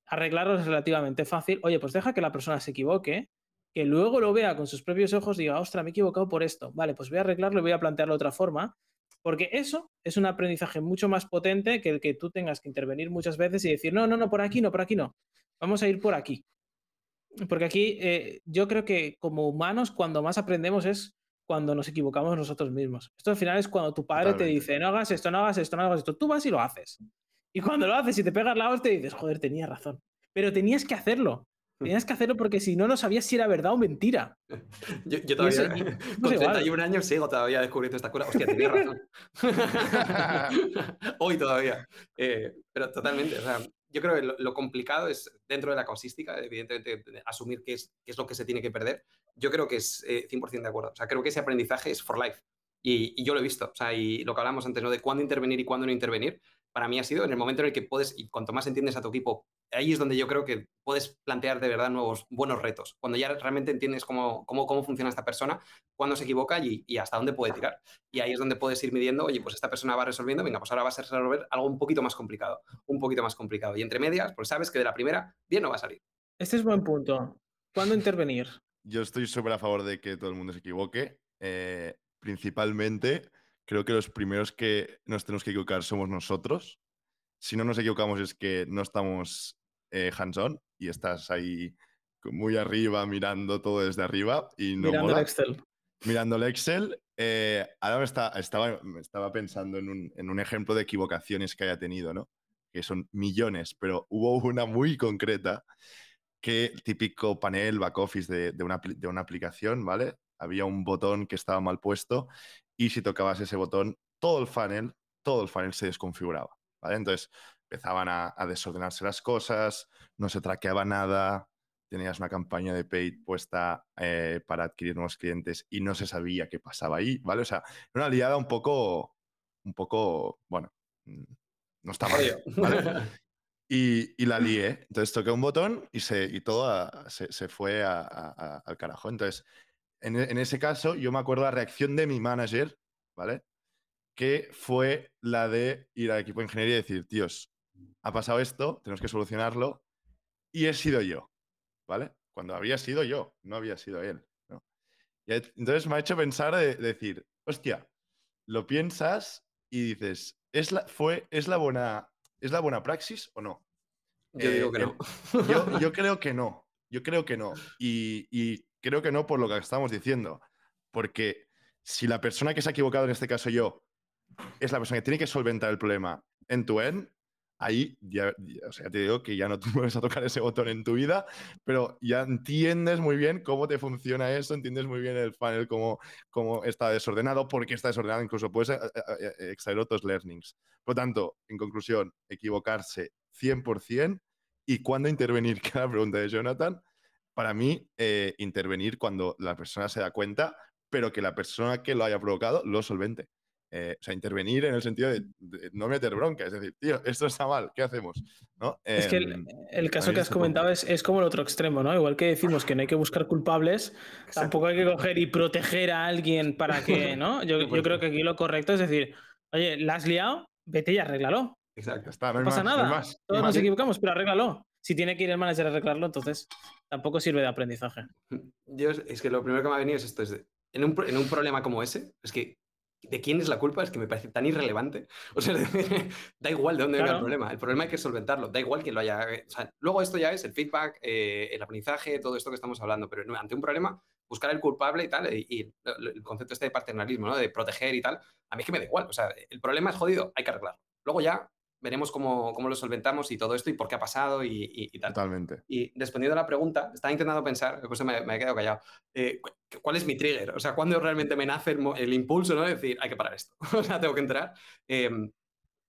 Arreglarlo es relativamente fácil. Oye, pues deja que la persona se equivoque, que luego lo vea con sus propios ojos y diga, ostras, me he equivocado por esto. Vale, pues voy a arreglarlo y voy a plantearlo de otra forma. Porque eso es un aprendizaje mucho más potente que el que tú tengas que intervenir muchas veces y decir, no, no, no, por aquí no, por aquí no. Vamos a ir por aquí. Porque aquí eh, yo creo que como humanos cuando más aprendemos es cuando nos equivocamos nosotros mismos. Esto al final es cuando tu padre te dice, no hagas esto, no hagas esto, no hagas esto. Tú vas y lo haces. Y cuando lo haces y te pegas la hostia, dices, joder, tenía razón. Pero tenías que hacerlo. *laughs* Tenías que hacerlo porque si no, no sabías si era verdad o mentira. Yo, todavía, *laughs* con 31 años, sigo todavía descubriendo esta cura. Hostia, tenía *laughs* razón. Hoy todavía. Eh, pero totalmente. O sea, yo creo que lo, complicado es, dentro de la causística, evidentemente, asumir qué es, lo que se tiene que perder. Yo creo que es 100% eh, de acuerdo. O sea, creo que ese aprendizaje es for life. Y, yo lo he visto. O sea, y lo que hablamos antes, ¿no? De cuándo intervenir y cuándo no intervenir, para mí ha sido en el momento en el que puedes, y cuanto más entiendes a tu equipo ahí es donde yo creo que puedes plantear de verdad nuevos, buenos retos. Cuando ya realmente entiendes cómo, cómo, cómo funciona esta persona, cuándo se equivoca y, y, hasta dónde puede tirar. Y ahí es donde puedes ir midiendo, oye, pues esta persona va resolviendo, venga, pues ahora vas a resolver algo un poquito más complicado, un poquito más complicado. Y entre medias, pues sabes que de la primera bien no va a salir. Este es buen punto. ¿Cuándo intervenir? Yo estoy súper a favor de que todo el mundo se equivoque. Eh, principalmente, creo que los primeros que nos tenemos que equivocar somos nosotros. Si no nos equivocamos es que no estamos eh, hands-on y estás ahí muy arriba mirando todo desde arriba y no Mirando el Excel. Mirando el Excel. Eh, ahora me, está, estaba, me estaba pensando en un, en un ejemplo de equivocaciones que haya tenido, ¿no? Que son millones, pero hubo una muy concreta que típico panel back office de, de, una, de, una, aplicación, ¿vale? Había un botón que estaba mal puesto y si tocabas ese botón, todo el funnel, todo el funnel se desconfiguraba, ¿vale? Entonces empezaban a, a desordenarse las cosas, no se traqueaba nada, tenías una campaña de paid puesta eh, para adquirir nuevos clientes y no se sabía qué pasaba ahí, ¿vale? O sea, una liada un poco, un poco, bueno, no estaba bien, ¿vale? *laughs* Y, y, la lié. Entonces toqué un botón y, se, y todo a, se, se, fue a, a, al carajo. Entonces, en, en, ese caso, yo me acuerdo la reacción de mi manager, ¿vale? Que fue la de ir al equipo de ingeniería y decir, tíos, ha pasado esto, tenemos que solucionarlo. Y he sido yo, ¿vale? Cuando había sido yo, no había sido él. ¿no? Y entonces me ha hecho pensar de, de decir, hostia, lo piensas y dices, ¿es la, fue, es la buena ¿Es la buena praxis o no? Yo eh, digo que no. Yo, yo, creo que no. Yo creo que no. Y, creo que no por lo que estamos diciendo. Porque si la persona que se ha equivocado, en este caso yo, es la persona que tiene que solventar el problema en tu end, ahí ya, o sea, te digo que ya no te *laughs* mueves a tocar ese botón en tu vida, pero ya entiendes muy bien cómo te funciona eso, entiendes muy bien el funnel, cómo, cómo está desordenado, por qué está desordenado, incluso puedes eh, eh, extraer otros learnings. Por lo tanto, en conclusión, equivocarse 100% y cuándo intervenir, *laughs* que la pregunta de Jonathan, para mí, eh, intervenir cuando la persona se da cuenta, pero que la persona que lo haya provocado lo solvente. Eh, o sea, intervenir en el sentido de, de, no meter bronca, es decir, tío, esto está mal, ¿qué hacemos? ¿No? Es eh, que el, el caso que has comentado es, es, como el otro extremo, ¿no? Igual que decimos que no hay que buscar culpables, Exacto. tampoco hay que coger y proteger a alguien para que, ¿no? Yo, *laughs* yo creo que aquí lo correcto es decir, oye, la has liado, vete y arréglalo. Exacto, está, no, no pasa más, nada, no más, todos no nos equivocamos, pero arréglalo. Si tiene que ir el manager a arreglarlo, entonces tampoco sirve de aprendizaje. Yo, es que lo primero que me ha venido es esto, es de, en, un, en un problema como ese, es que de quién es la culpa es que me parece tan irrelevante. *laughs* O sea, da igual de dónde claro. venga el problema. El problema hay que solventarlo. Da igual que lo haya. O sea, luego esto ya es el feedback, eh, el aprendizaje, todo esto que estamos hablando. Pero ante un problema, buscar el culpable y tal, y, y el concepto este de paternalismo, ¿no? De proteger y tal, a mí es que me da igual. O sea, el problema es jodido, hay que arreglarlo. Luego ya veremos cómo, cómo, lo solventamos y todo esto y por qué ha pasado y, y, y, tal. Totalmente. Y respondiendo a la pregunta, estaba intentando pensar, por eso me, me he quedado callado, eh, ¿cuál es mi trigger? O sea, ¿cuándo realmente me nace el, el, impulso ¿no? de decir, hay que parar esto? *laughs* o sea, tengo que entrar. Eh,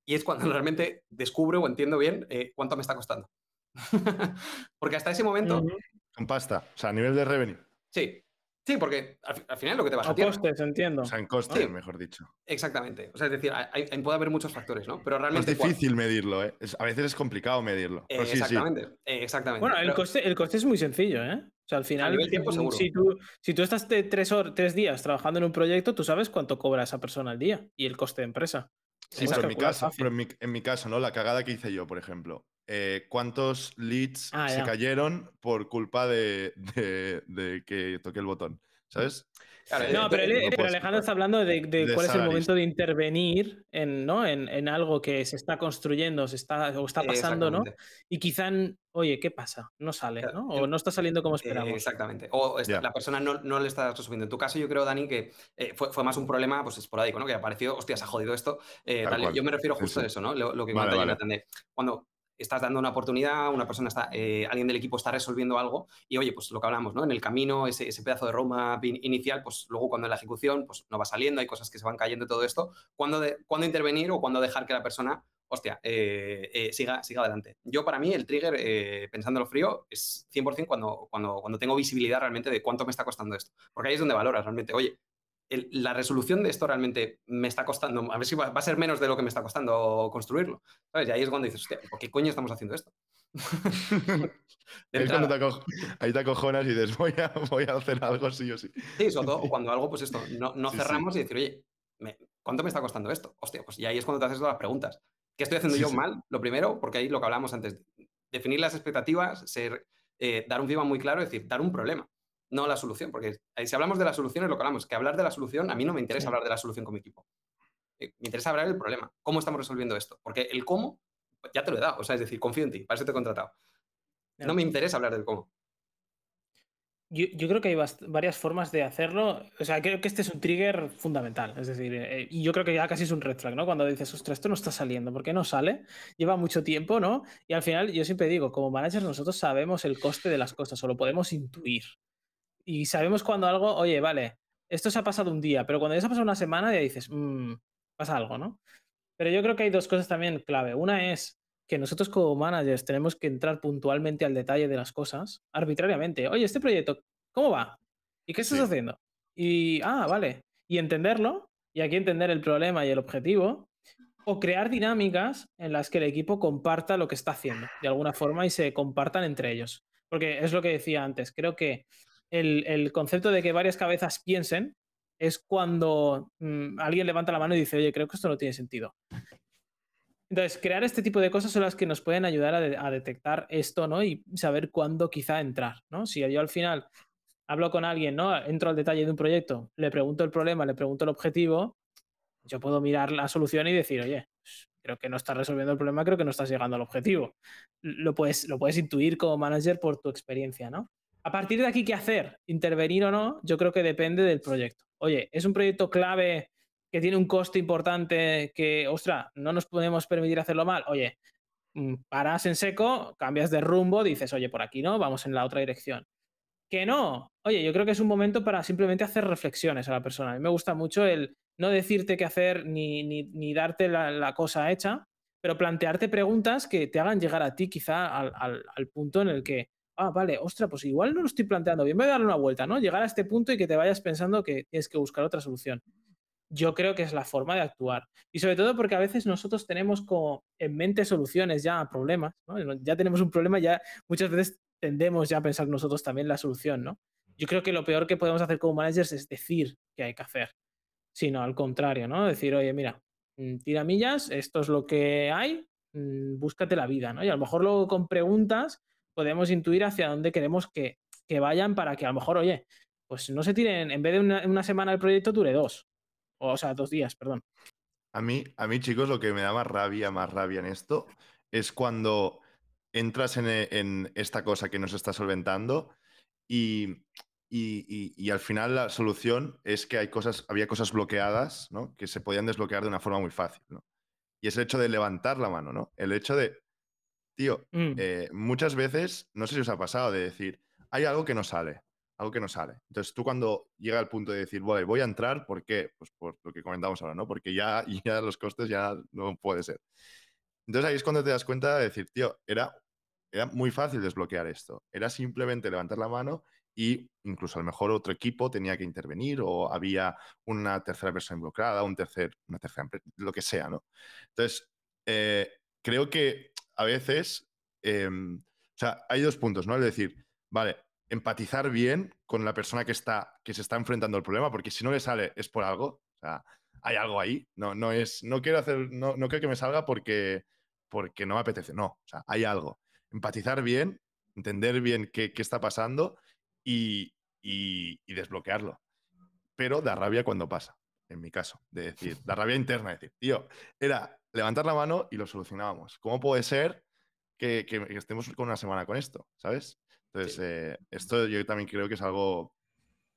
y es cuando realmente descubro o entiendo bien eh, cuánto me está costando. *laughs* Porque hasta ese momento... Con pasta, o sea, a nivel de revenue. Sí, Sí, porque al, al, final lo que te vas a costes, entiendo. O sea, en costes, sí. mejor dicho. Exactamente. O sea, es decir, hay, hay, puede haber muchos factores, ¿no? Pero realmente. es difícil ¿cuál? medirlo, ¿eh? Es, a veces es complicado medirlo. Eh, sí, exactamente. Sí. Eh, exactamente. Bueno, el, pero... coste, el coste es muy sencillo, ¿eh? O sea, al final, tiempo, seguro. si, tú, si tú estás tres, horas, tres días trabajando en un proyecto, tú sabes cuánto cobra esa persona al día y el coste de empresa. Sí, pero en, mi caso, pero en, mi, en mi caso, ¿no? La cagada que hice yo, por ejemplo. Eh, ¿Cuántos leads ah, se cayeron por culpa de, de, de que toqué el botón? ¿sabes? Claro, no, pero, no pero Alejandro está hablando de, de, de cuál es el momento de intervenir en, ¿no? en, en, algo que se está construyendo se está, o está pasando, ¿no? Y quizá, oye, ¿qué pasa? No sale, ¿no? O no está saliendo como esperamos. Eh, exactamente. O yeah. la persona no, no, le está resolviendo. En tu caso, yo creo, Dani, que eh, fue, fue, más un problema pues, esporádico, ¿no? Que apareció, hostia, se ha jodido esto. Eh, tal, yo me refiero justo sí, sí. a eso, ¿no? Lo, lo que vale, vale. Jonathan, cuando estás dando una oportunidad, una persona está, eh, alguien del equipo está resolviendo algo y oye, pues lo que hablamos, ¿no? En el camino, ese, ese pedazo de roadmap inicial, pues luego cuando en la ejecución, pues no va saliendo, hay cosas que se van cayendo todo esto, ¿cuándo, de, ¿cuándo intervenir o cuándo dejar que la persona, hostia, eh, eh, siga, siga adelante? Yo para mí el trigger, pensándolo frío, es 100% cuando, cuando, cuando tengo visibilidad realmente de cuánto me está costando esto, porque ahí es donde valoras realmente, oye, el, la resolución de esto realmente me está costando, a ver si va, va, a ser menos de lo que me está costando construirlo. ¿sabes? Y ahí es cuando dices, hostia, ¿por qué coño estamos haciendo esto? *laughs* ahí, te acojonas y dices, voy a, voy a hacer algo sí o sí. Sí, sobre todo *laughs* cuando algo, pues esto, no, no cerramos y decir, oye, ¿cuánto me está costando esto? Hostia, pues y ahí es cuando te haces todas las preguntas. ¿Qué estoy haciendo yo mal? Lo primero, porque ahí lo que hablábamos antes, definir las expectativas, ser, eh, dar un feedback muy claro, es decir, dar un problema, no la solución. Porque si hablamos de la solución es lo que hablamos, que hablar de la solución, a mí no me interesa hablar de la solución con mi equipo. Eh, me interesa hablar del problema, cómo estamos resolviendo esto. Porque el cómo, ya te lo he dado, o sea, es decir, confío en ti, para eso te he contratado. No me interesa hablar del cómo. Yo, creo que hay varias formas de hacerlo. O sea, creo que este es un trigger fundamental. Es decir, eh, y yo creo que ya casi es un red flag, ¿no? Cuando dices, ostras, esto no está saliendo, ¿por qué no sale? Lleva mucho tiempo, ¿no? Y al final, yo siempre digo, como managers, nosotros sabemos el coste de las cosas, o lo podemos intuir. Y sabemos cuando algo, oye, vale, esto se ha pasado un día, pero cuando ya se ha pasado una semana, ya dices, mmm, pasa algo, ¿no? Pero yo creo que hay dos cosas también clave. Una es que nosotros como managers tenemos que entrar puntualmente al detalle de las cosas, arbitrariamente. Oye, este proyecto, ¿cómo va? ¿Y qué estás haciendo? Y, ah, vale. Y entenderlo, y aquí entender el problema y el objetivo, o crear dinámicas en las que el equipo comparta lo que está haciendo, de alguna forma, y se compartan entre ellos. Porque es lo que decía antes, creo que el, concepto de que varias cabezas piensen es cuando mm, alguien levanta la mano y dice, oye, creo que esto no tiene sentido. Entonces, crear este tipo de cosas son las que nos pueden ayudar a, detectar esto, ¿no? Y saber cuándo quizá entrar, ¿no? Si yo al final hablo con alguien, ¿no? Entro al detalle de un proyecto, le pregunto el problema, le pregunto el objetivo, yo puedo mirar la solución y decir, oye, creo que no estás resolviendo el problema, creo que no estás llegando al objetivo. Lo puedes, lo puedes intuir como manager por tu experiencia, ¿no? A partir de aquí, ¿qué hacer? ¿Intervenir o no? Yo creo que depende del proyecto. Oye, ¿es un proyecto clave que tiene un coste importante que, ostras, no nos podemos permitir hacerlo mal. Oye, mm, paras en seco, cambias de rumbo, dices, oye, por aquí no, vamos en la otra dirección. Que no, oye, yo creo que es un momento para simplemente hacer reflexiones a la persona. A mí me gusta mucho el no decirte qué hacer ni, ni, darte la, cosa hecha, pero plantearte preguntas que te hagan llegar a ti quizá al, al punto en el que, ah, vale, ostras, pues igual no lo estoy planteando bien, voy a darle una vuelta, ¿no? Llegar a este punto y que te vayas pensando que tienes que buscar otra solución yo creo que es la forma de actuar. Y sobre todo porque a veces nosotros tenemos como en mente soluciones ya a problemas, Ya tenemos un problema, ya muchas veces tendemos ya a pensar nosotros también la solución, ¿no? Yo creo que lo peor que podemos hacer como managers es decir qué hay que hacer, sino al contrario, ¿no? Decir, oye, mira, mm, tira millas, esto es lo que hay, mm, búscate la vida, ¿no? Y a lo mejor luego con preguntas podemos intuir hacia dónde queremos que, vayan para que a lo mejor, oye, pues no se tiren, en vez de una, una semana el proyecto dure dos, o, sea, dos días, perdón. A mí, a mí, chicos, lo que me da más rabia, más rabia en esto, es cuando entras en, esta cosa que nos está solventando y, y, al final la solución es que hay cosas, había cosas bloqueadas, ¿no? Que se podían desbloquear de una forma muy fácil, ¿no? Y es el hecho de levantar la mano, ¿no? El hecho de, tío, mm. eh, muchas veces, no sé si os ha pasado, de decir, hay algo que no sale algo que no sale. Entonces tú cuando llega el punto de decir, voy, voy a entrar, ¿por qué? Pues por lo que comentamos ahora, ¿no? Porque ya, *laughs* ya los costes ya no puede ser. Entonces ahí es cuando te das cuenta de decir, tío, era, era muy fácil desbloquear esto. Era simplemente levantar la mano y incluso a lo mejor otro equipo tenía que intervenir o había una tercera persona involucrada, un tercer, una tercera lo que sea, ¿no? Entonces, eh, creo que a veces, em, o sea, hay dos puntos, ¿no? Es decir, vale, empatizar bien con la persona que, está, que se está enfrentando al problema, porque si no le sale es por algo, o sea, hay algo ahí, no, no es, no quiero hacer, no, no quiero que me salga porque, porque no me apetece, no, o sea, hay algo. Empatizar bien, entender bien qué, qué está pasando y, y, desbloquearlo. Pero da rabia cuando pasa, en mi caso, de decir, da rabia interna, de decir, tío, era levantar la mano y lo solucionábamos. ¿Cómo puede ser que, que estemos con una semana con esto? ¿Sabes? Entonces, eh, esto yo también creo que es algo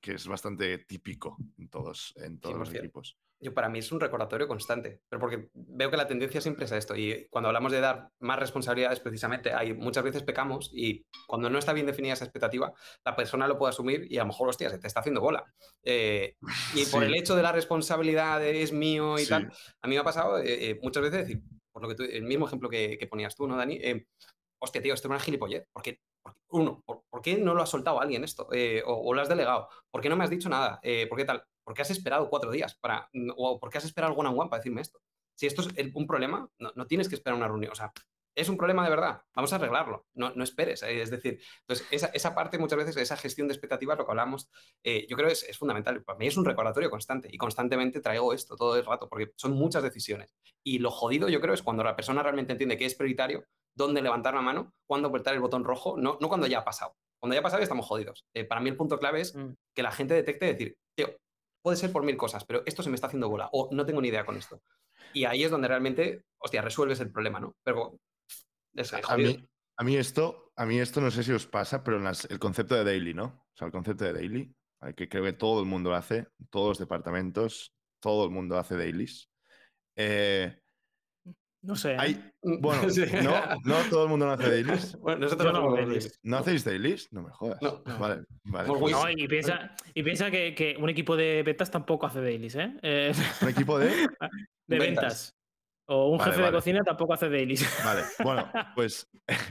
que es bastante típico en todos, en todos los equipos. Yo, para mí es un recordatorio constante, pero porque veo que la tendencia siempre es a esto. Y cuando hablamos de dar más responsabilidades, precisamente, hay muchas veces pecamos y cuando no está bien definida esa expectativa, la persona lo puede asumir y a lo mejor, hostia, se te está haciendo bola. Eh, *laughs* y por el hecho de la responsabilidad es mío y tal, a mí me ha pasado eh, muchas veces decir, por lo que tú, el mismo ejemplo que, que ponías tú, ¿no, Dani? hostia, tío, esto es una gilipollez. Porque, uno, ¿por, qué no lo ha soltado alguien esto? Eh, o, lo has delegado? ¿Por qué no me has dicho nada? Eh, ¿Por qué tal? ¿Por qué has esperado cuatro días para, o por qué has esperado on one para decirme esto? Si esto es un problema, no, tienes que esperar una reunión. O sea, es un problema de verdad, vamos a arreglarlo, no, no esperes. eh, Es decir, entonces esa, esa parte muchas veces, esa gestión de expectativas, lo que hablamos, eh, yo creo es, es fundamental. Para mí es un recordatorio constante y constantemente traigo esto todo el rato porque son muchas decisiones. Y lo jodido yo creo es cuando la persona realmente entiende que es prioritario, dónde levantar la mano, cuándo apretar el botón rojo, no, no cuando ya ha pasado. Cuando ya ha pasado ya estamos jodidos. Eh, para mí el punto clave es Mm. que la gente detecte decir, tío, puede ser por mil cosas, pero esto se me está haciendo bola o no tengo ni idea con esto. Y ahí es donde realmente, hostia, resuelves el problema, ¿no? Pero es A mí, a mí esto, a mí esto no sé si os pasa, pero en las- el concepto de daily, ¿no? O sea, el concepto de daily, que creo que todo el mundo lo hace, todos los departamentos, todo el mundo hace dailies. Eh, No sé. ¿eh? hay, bueno, *laughs* Sí. no, no todo el mundo no hace dailies. *laughs* Bueno, nosotros Yo no hacemos dailies. ¿No hacéis dailies? No me jodas. No. Vale, vale. Por pues No, y piensa, y piensa que, que un equipo de betas tampoco hace dailies, ¿eh? Eh, un equipo de. *laughs* de Ventas. ventas. O un Vale, jefe vale. de cocina tampoco hace dailies. Vale, bueno, pues.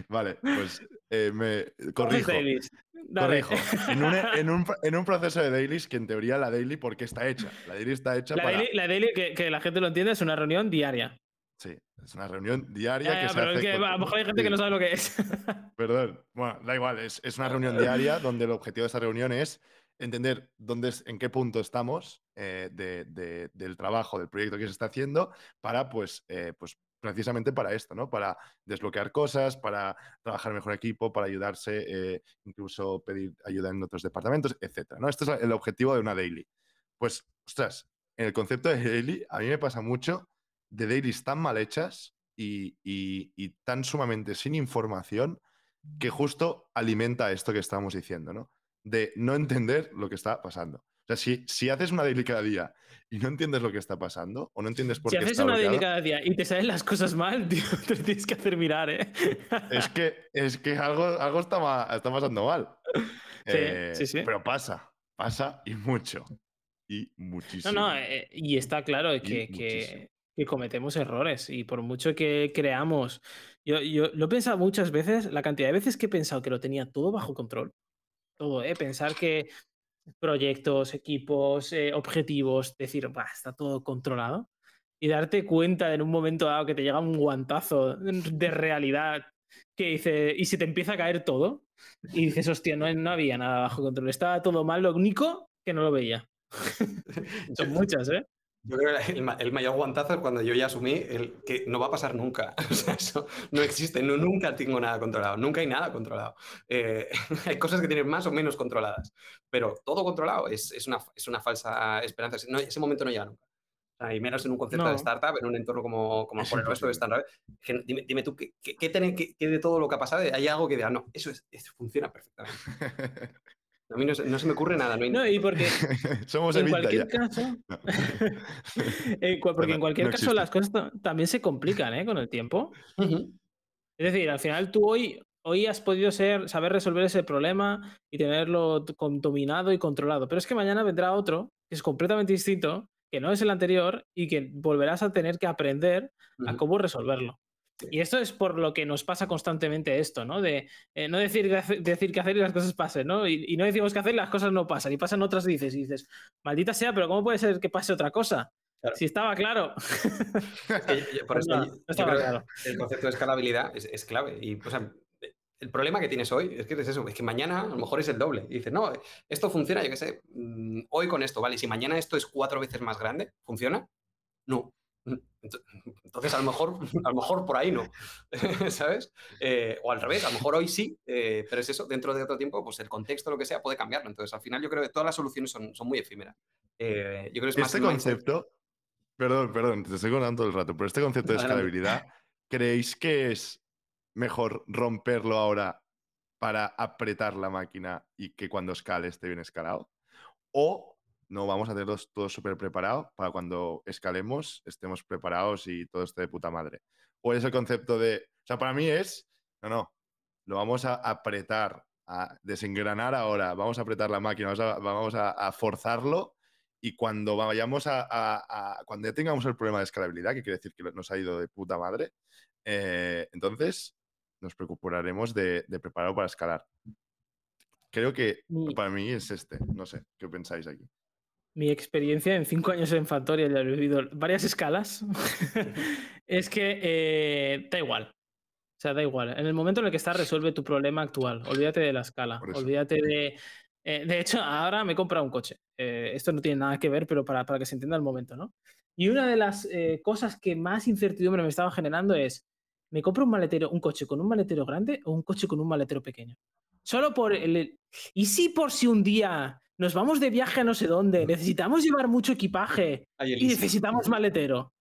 Vale, pues eh, me corrijo. dailies. Corrijo. En un, en, un, en un proceso de dailies que en teoría la daily, porque está hecha? La daily está hecha La para. daily, la daily, que, que la gente lo entiende, es una reunión diaria. Sí, es una reunión diaria Ya, que ya, se pero hace es que con- a lo mejor hay gente Sí, que no sabe lo que es. *laughs* Perdón. Bueno, da igual, es, es una reunión diaria donde el objetivo de esta reunión es entender dónde es, en qué punto estamos eh, de- de- del trabajo, del proyecto que se está haciendo, para pues, eh, pues precisamente para esto, ¿no? Para desbloquear cosas, para trabajar mejor equipo, para ayudarse, eh, incluso pedir ayuda en otros departamentos, etcétera, ¿no? Este es el objetivo de una daily. Pues, ostras, en el concepto de daily, a mí me pasa mucho de dailies tan mal hechas y, y- y tan sumamente sin información que justo alimenta esto que estamos diciendo, ¿no? De no entender lo que está pasando. O sea, si, si haces una daily cada día y no entiendes lo que está pasando o no entiendes por Si qué haces está una daily cada día y te salen las cosas mal, *laughs* tío, te tienes que hacer mirar, ¿eh? es que, es que algo, algo está, ma- está pasando mal. *laughs* Eh, Sí, sí, sí. Pero pasa, pasa y mucho. Y No, muchísimo. no, eh, y está claro que, que- que cometemos errores y por mucho que creamos, yo, yo lo he pensado muchas veces, la cantidad de veces que he pensado que lo tenía todo bajo control, todo, ¿eh? pensar que proyectos, equipos, eh, objetivos, decir, "Bah, está todo controlado y darte cuenta en un momento dado que te llega un guantazo de realidad que dice, y se te empieza a caer todo y dices, hostia, no, no había nada bajo control, estaba todo mal, lo único que no lo veía. *laughs* Son muchas, ¿eh? Yo creo que el, el mayor guantazo es cuando yo ya asumí el que no va a pasar nunca. *laughs* O sea, eso no existe. No, nunca tengo nada controlado. Nunca hay nada controlado. Eh, *laughs* hay cosas que tienen más o menos controladas. Pero todo controlado es, es, una, es una falsa esperanza. No, ese momento no llega nunca. O sea, y menos en un concepto No. de startup, en un entorno como, como por el resto de startup. Dime, dime tú, ¿qué, qué, qué- qué de todo lo que ha pasado hay algo que diga, no, eso, es, eso funciona perfectamente? *laughs* A mí no, se- no se me ocurre nada. No hay- No, y porque *laughs* Somos en cualquier ya. caso, *laughs* en porque No, en cualquier no caso existe. las cosas ta- también se complican ¿eh? con el tiempo. Es decir, al final tú hoy, hoy has podido ser, saber resolver ese problema y tenerlo dominado y controlado. Pero es que mañana vendrá otro que es completamente distinto, que no es el anterior y que volverás a tener que aprender a cómo resolverlo. Y esto es por lo que nos pasa constantemente esto, ¿no? De eh, no decir, que decir qué hacer y las cosas pasen, ¿no? Y, y no decimos qué hacer y las cosas no pasan. Y pasan otras y dices, y dices, maldita sea, pero ¿cómo puede ser que pase otra cosa? Claro. Si estaba que que claro. el concepto de escalabilidad es, es clave. Y, o sea, el problema que tienes hoy es que es eso, es que mañana a lo mejor es el doble. Y dices, no, esto funciona, yo qué sé, mm, hoy con esto, ¿vale? Si mañana esto es cuatro veces más grande, ¿funciona? No. Ento- Entonces, a lo mejor, a lo mejor por ahí no, *laughs* ¿sabes? Eh, o al revés, a lo mejor hoy sí, eh, pero es eso, dentro de otro tiempo, pues el contexto, lo que sea, puede cambiarlo. Entonces, al final yo creo que todas las soluciones son, son muy efímeras. Eh, yo creo que es más Este concepto, perdón, perdón, te estoy contando todo el rato, pero este concepto de escalabilidad, ¿creéis que es mejor romperlo ahora para apretar la máquina y que cuando escale esté bien escalado? ¿O no vamos a tenerlos todo súper preparado para cuando escalemos estemos preparados y todo esté de puta madre? ¿O es el concepto de, o sea, para mí es, no, no, lo vamos a apretar, a desengranar ahora, vamos a apretar la máquina, vamos a, vamos a- a forzarlo y cuando vayamos a, Cuando ya tengamos el problema de escalabilidad, que quiere decir que nos ha ido de puta madre, eh, entonces nos preocuparemos de, de prepararlo para escalar. Creo que para mí es este. No sé, ¿qué pensáis aquí? Mi experiencia en cinco años en Factorial, ya he vivido varias escalas, *laughs* es que eh, da igual. O sea, da igual. En el momento en el que estás, resuelve tu problema actual. Olvídate de la escala. Olvídate de. Eh, de hecho, ahora me he comprado un coche. Eh, esto no tiene nada que ver, pero para, para, que se entienda el momento, ¿no? Y una de las eh, cosas que más incertidumbre me estaba generando es: ¿me compro un maletero, un coche con un maletero grande o un coche con un maletero pequeño? Solo por el. ¿Y si por si un día nos vamos de viaje a no sé dónde, necesitamos llevar mucho equipaje y necesitamos maletero?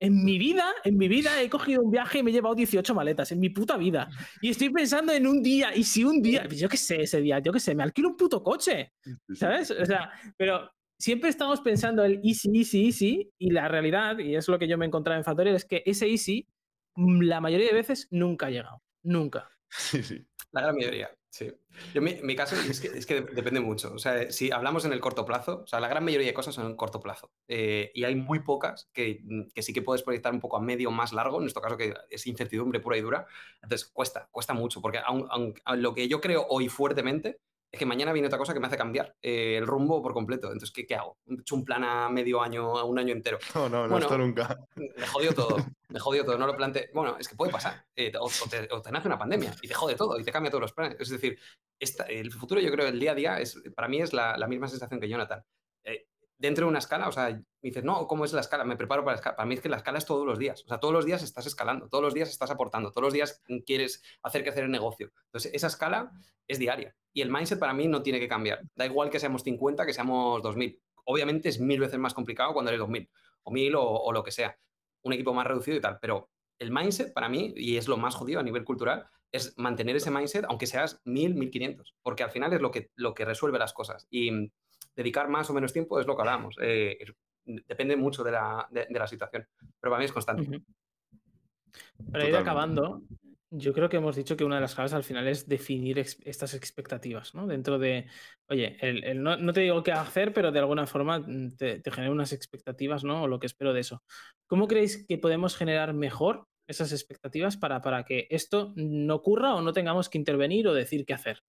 En mi vida, en mi vida he cogido un viaje y me he llevado 18 maletas, en mi puta vida. Y estoy pensando en un día, y si un día, yo qué sé, ese día, yo qué sé, me alquilo un puto coche, ¿sabes? O sea, pero siempre estamos pensando el easy, easy, easy, y la realidad, y es lo que yo me he encontrado en Factorial, es que ese easy, mm, la mayoría de veces, nunca ha llegado. Nunca. Sí, sí. La gran mayoría. Sí. Yo, mi, mi caso es que, es que, depende mucho. O sea, si hablamos en el corto plazo, o sea, la gran mayoría de cosas son en corto plazo. Eh, y hay muy pocas que, que, sí que puedes proyectar un poco a medio más largo, en nuestro caso que es incertidumbre pura y dura. Entonces cuesta, cuesta mucho, porque aun, aun, aun lo que yo creo hoy fuertemente es que mañana viene otra cosa que me hace cambiar eh, el rumbo por completo. Entonces, ¿qué, ¿qué, hago? ¿He hecho un plan a medio año, a un año entero? *laughs* No, no, no, bueno, esto nunca. *laughs* Me jodió todo, *laughs* me jodió todo, no lo planteé. Bueno, es que puede pasar. Eh, o, o, te, o, te, nace una pandemia y te jode todo y te cambia todos los planes. Es decir, esta, el futuro yo creo el día a día es, para mí es la, la misma sensación que Jonathan. Eh, dentro de una escala, o sea, me dices, no, ¿cómo es la escala? Me preparo para la escala. Para mí es que la escala es todos los días. O sea, todos los días estás escalando, todos los días estás aportando, todos los días quieres hacer que hacer el negocio. Entonces, esa escala es diaria. Y el mindset para mí no tiene que cambiar. Da igual que seamos 50, que seamos 2000. Obviamente es mil veces más complicado cuando eres 2000 o 1000 o, o lo que sea. Un equipo más reducido y tal. Pero el mindset para mí, y es lo más jodido a nivel cultural, es mantener ese mindset, aunque seas 1000, 1500. Porque al final es lo que, lo que resuelve las cosas. Y dedicar más o menos tiempo es lo que hablamos. Eh, depende mucho de la, de, de, la, situación, pero para mí es constante. Uh -huh. Para ir acabando, yo creo que hemos dicho que una de las claves al final es definir estas expectativas, ¿no? Dentro de, oye, el, no, te digo qué hacer, pero de alguna forma te, te genera unas expectativas, ¿no? O lo que espero de eso. ¿Cómo creéis que podemos generar mejor esas expectativas para, para que esto no ocurra o no tengamos que intervenir o decir qué hacer?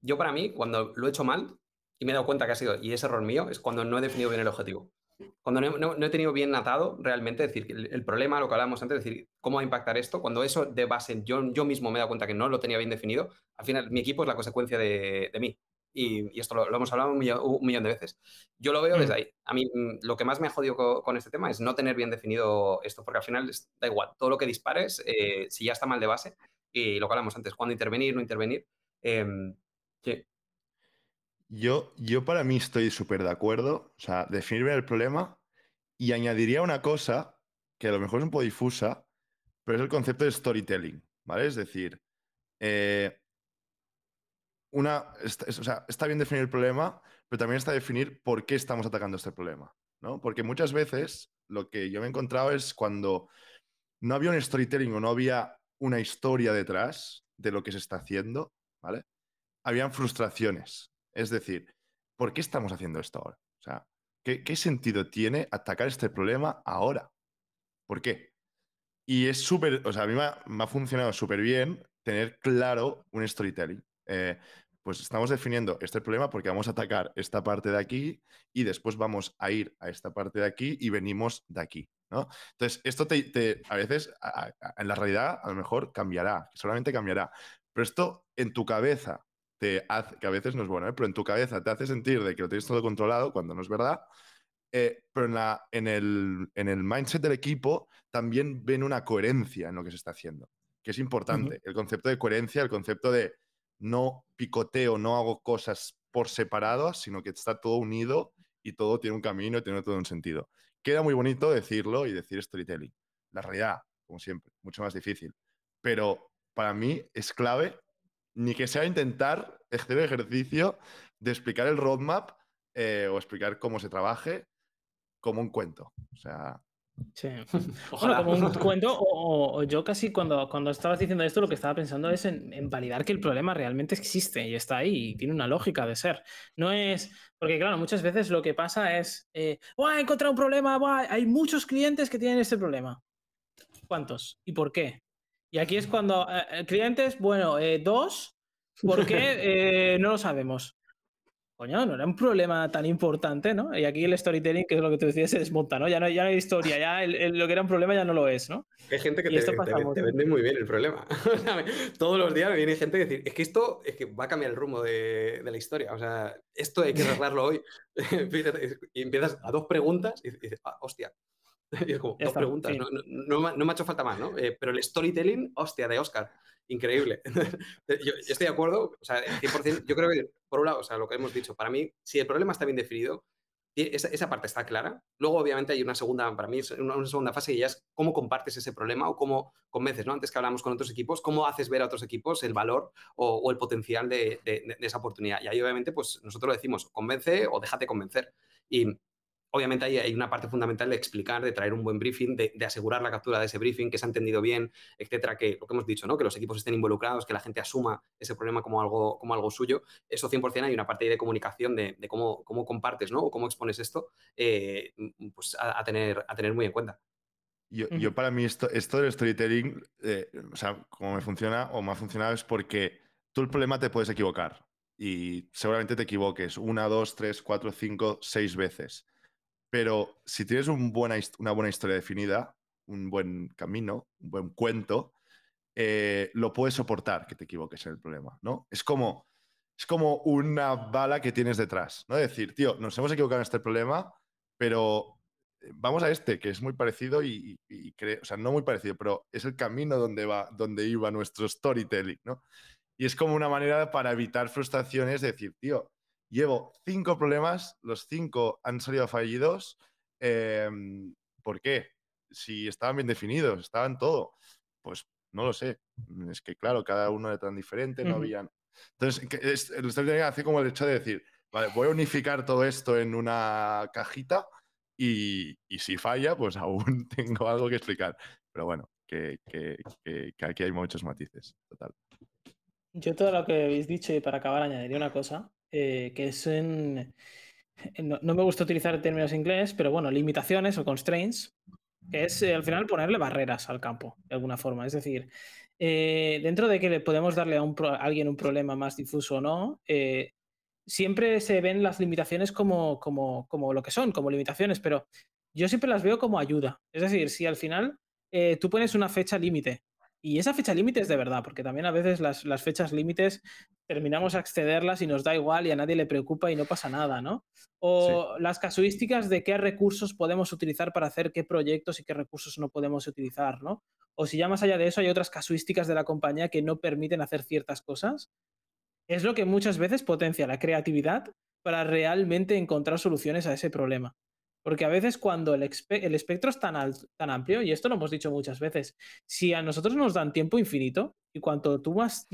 Yo para mí, cuando lo he hecho mal, y me he dado cuenta que ha sido, y es error mío, es cuando no he definido bien el objetivo. Cuando no, no, no he tenido bien atado realmente, es decir, el, el, problema, lo que hablábamos antes, es decir, cómo va a impactar esto, cuando eso de base yo, yo mismo me he dado cuenta que no lo tenía bien definido, al final mi equipo es la consecuencia de, de mí. Y, y, esto lo, lo, hemos hablado un millón, un millón, de veces. Yo lo veo mm. desde ahí. A mí mm, lo que más me ha jodido con, con, este tema es no tener bien definido esto, porque al final da igual, todo lo que dispares, eh, si ya está mal de base, y lo que hablamos antes, cuándo intervenir, no intervenir, eh, sí. Yo, yo para mí estoy súper de acuerdo, o sea, definir bien el problema y añadiría una cosa que a lo mejor es un poco difusa, pero es el concepto de storytelling, ¿vale? Es decir, eh, una, o sea, está bien definir el problema, pero también está definir por qué estamos atacando este problema, ¿no? Porque muchas veces lo que yo me he encontrado es cuando no había un storytelling o no había una historia detrás de lo que se está haciendo, ¿vale? Habían frustraciones, es decir, ¿por qué estamos haciendo esto ahora? O sea, ¿qué, sentido tiene atacar este problema ahora? ¿Por qué? Y es súper, o sea, a mí me ha, funcionado súper bien tener claro un storytelling. Eh, pues estamos definiendo este problema porque vamos a atacar esta parte de aquí y después vamos a ir a esta parte de aquí y venimos de aquí. ¿no? Entonces, esto te, a veces, en la realidad, a lo mejor cambiará, solamente cambiará. Pero esto en tu cabeza te hace, que a veces no es bueno, ¿eh? pero en tu cabeza te hace sentir de que lo tienes todo controlado cuando no es verdad. Eh, pero en, la, en, el, en, el, mindset del equipo también ven una coherencia en lo que se está haciendo, que es importante. Uh -huh. El concepto de coherencia, el concepto de no picoteo, no hago cosas por separado, sino que está todo unido y todo tiene un camino y tiene todo un sentido. Queda muy bonito decirlo y decir storytelling. La realidad, como siempre, mucho más difícil. Pero para mí es clave ni que sea intentar hacer el ejercicio de explicar el roadmap eh, o explicar cómo se trabaje como un cuento. O sea. Sí. *laughs* Bueno, como un cuento, o, o, yo casi cuando, cuando estabas diciendo esto, lo que estaba pensando es en, en, validar que el problema realmente existe y está ahí y tiene una lógica de ser. No es. Porque, claro, muchas veces lo que pasa es. Eh, he encontrado un problema, hay muchos clientes que tienen este problema. ¿Cuántos? ¿Y por qué? Y aquí es cuando eh, clientes, bueno, eh, dos, ¿por qué? *laughs* Eh, no lo sabemos. coño, no era un problema tan importante, ¿no? Y aquí el storytelling, que es lo que tú decías, se desmonta, ¿no? Ya no, ya no hay historia, ya lo que era un problema ya no lo es, ¿no? Hay gente que te, vende muy bien el problema. *laughs* Todos los días me viene gente que dice, es que esto es que va a cambiar el rumbo de, la historia, o sea, esto hay que arreglarlo hoy. *laughs* y empiezas a dos preguntas y dices, ah, hostia. *laughs* Como, dos preguntas, no, me ha hecho falta más, ¿no? Eh, pero el storytelling, hostia, de Oscar increíble. *laughs* yo, estoy de acuerdo, o sea, 100%, yo creo que, por un lado, o sea, lo que hemos dicho, para mí, si el problema está bien definido, esa, esa, parte está clara. Luego, obviamente, hay una segunda, para mí, una, segunda fase y ya es cómo compartes ese problema o cómo convences, ¿no? Antes que hablamos con otros equipos, cómo haces ver a otros equipos el valor o, el potencial de, de, esa oportunidad. Y ahí, obviamente, pues nosotros lo decimos, convence o déjate convencer. Y obviamente hay, una parte fundamental de explicar, de traer un buen briefing, de, asegurar la captura de ese briefing, que se ha entendido bien, etcétera, que lo que hemos dicho, ¿no? Que los equipos estén involucrados, que la gente asuma ese problema como algo, como algo suyo. Eso 100% hay una parte de comunicación de, cómo, cómo, compartes, ¿no? O cómo expones esto, eh, pues a, tener, a tener muy en cuenta. Yo, para mí esto, esto del storytelling, eh, o sea, como me funciona o me ha funcionado es porque tú el problema te puedes equivocar y seguramente te equivoques una, dos, tres, cuatro, cinco, seis veces. Pero si tienes una buena historia definida, un buen camino, un buen cuento, eh, lo puedes soportar que te equivoques en el problema, ¿no? Es como, es como una bala que tienes detrás, ¿no? decir, tío, nos hemos equivocado en este problema, pero eh, vamos a este, que es muy parecido y, o sea, no muy parecido, pero es el camino donde, va, donde iba nuestro storytelling, ¿no? Y es como una manera para evitar frustraciones, de decir, tío, Llevo cinco problemas, los cinco han salido fallidos. Em, ¿Por qué? Si estaban bien definidos, estaban todo. Pues no lo sé. Es que, claro, cada uno era tan diferente, no habían. Entonces, el storytelling hace como el hecho de decir, vale, voy a unificar todo esto en una cajita y, si falla, pues *laughs* aún tengo algo que explicar. Pero bueno, que, que, que aquí hay muchos matices. Total. Yo todo lo que habéis dicho y para acabar añadiría una cosa, eh, que es en... No, me gusta utilizar términos en inglés, pero bueno, limitaciones o constraints, que es eh, al final ponerle barreras al campo, de alguna forma. Es decir, eh, dentro de que le podemos darle a, un alguien un problema más difuso o no, siempre se ven las limitaciones como, como, como, lo que son, como limitaciones, pero yo siempre las veo como ayuda. Es decir, si al final tú pones una fecha límite y esa fecha límite es de verdad, porque también a veces las, fechas límites terminamos a accederlas y nos da igual y a nadie le preocupa y no pasa nada, ¿no? O las casuísticas de qué recursos podemos utilizar para hacer qué proyectos y qué recursos no podemos utilizar, ¿no? O si ya más allá de eso hay otras casuísticas de la compañía que no permiten hacer ciertas cosas, es lo que muchas veces potencia la creatividad para realmente encontrar soluciones a ese problema. Porque a veces cuando el, espectro es tan, tan amplio, y esto lo hemos dicho muchas veces, si a nosotros nos dan tiempo infinito, y cuanto tú más,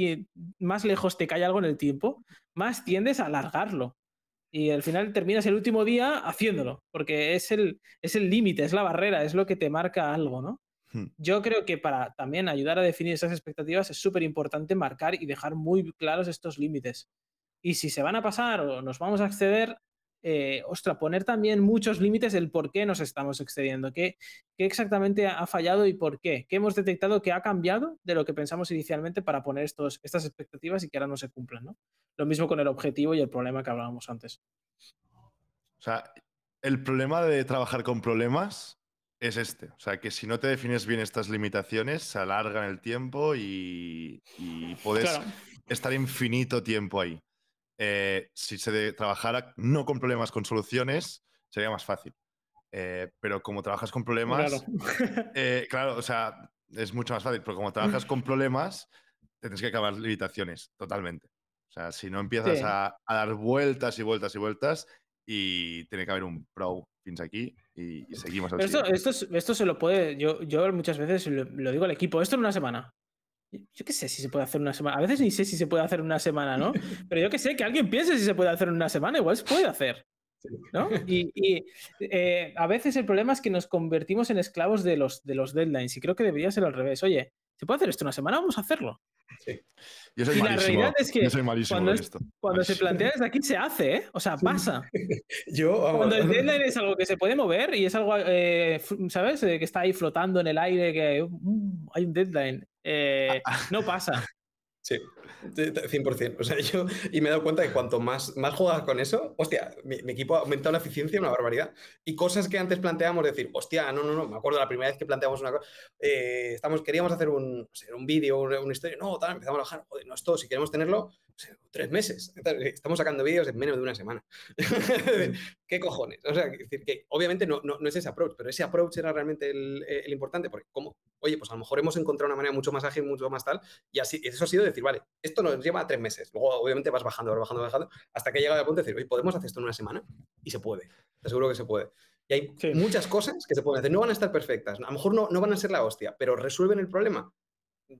más lejos te cae algo en el tiempo, más tiendes a alargarlo. Y al final terminas el último día haciéndolo, porque es el es el límite, es la barrera, es lo que te marca algo, ¿no? Hmm. Yo creo que para también ayudar a definir esas expectativas es súper importante marcar y dejar muy claros estos límites. Y si se van a pasar o nos vamos a acceder, eh, ostra, poner también muchos límites del por qué nos estamos excediendo, qué, qué, exactamente ha fallado y por qué, qué hemos detectado que ha cambiado de lo que pensamos inicialmente para poner estos, estas expectativas y que ahora no se cumplan. ¿no? Lo mismo con el objetivo y el problema que hablábamos antes. O sea, el problema de trabajar con problemas es este. O sea, que si no te defines bien estas limitaciones, se alargan el tiempo y, puedes estar infinito tiempo ahí. Eh, si se trabajara no con problemas, con soluciones, sería más fácil. Eh, pero como trabajas con problemas, eh, claro. o sea, es mucho más fácil, pero como trabajas *laughs* con problemas, tienes que acabar limitaciones, totalmente. O sea, si no empiezas a, dar vueltas y vueltas y vueltas, y tiene que haber un pro fins aquí y, seguimos esto, esto, esto, se lo puede, yo, yo muchas veces lo, digo al equipo, esto en una semana. Yo qué sé si se puede hacer una semana. A veces ni sé si se puede hacer una semana, ¿no? *laughs* Pero yo qué sé, que alguien piense si se puede hacer en una semana, igual se puede hacer. ¿no? Y, eh, a veces el problema es que nos convertimos en esclavos de los, de los deadlines y creo que debería ser al revés. Oye, ¿se puede hacer esto una semana? Vamos a hacerlo. Sí. Yo soy y la realidad es que cuando, cuando se plantea desde aquí se hace, ¿eh? O sea, pasa. *laughs* Yo, Cuando el *laughs* deadline es algo que se puede mover y es algo, eh, ¿sabes? Eh, que está ahí flotando en el aire, que mm, hay un deadline. Eh, no pasa. *laughs* Sí, 100%. O sea, yo, y me he dado cuenta que cuanto más, más juegas con eso, hostia, mi, equipo ha aumentado la eficiencia una barbaridad. Y cosas que antes planteábamos, decir, hostia, no, no, no, me acuerdo la primera vez que planteamos una cosa, eh, estamos, queríamos hacer un, no un vídeo, una, una, historia, no, tal, empezamos a bajar, joder, no es todo, si queremos tenerlo, tres meses. Estamos sacando vídeos en menos de una semana. *laughs* ¿Qué cojones? O sea, decir que obviamente no, no, es ese approach, pero ese approach era realmente el, el, importante, porque como, oye, pues a lo mejor hemos encontrado una manera mucho más ágil, mucho más tal, y así, eso ha sido decir, vale, esto nos lleva tres meses. Luego, obviamente, vas bajando, vas bajando, bajando, hasta que llega al punto de decir, oye, podemos hacer esto en una semana, y se puede. Te aseguro que se puede. Y hay muchas cosas que se pueden hacer. No van a estar perfectas, a lo mejor no, no van a ser la hostia, pero resuelven el problema.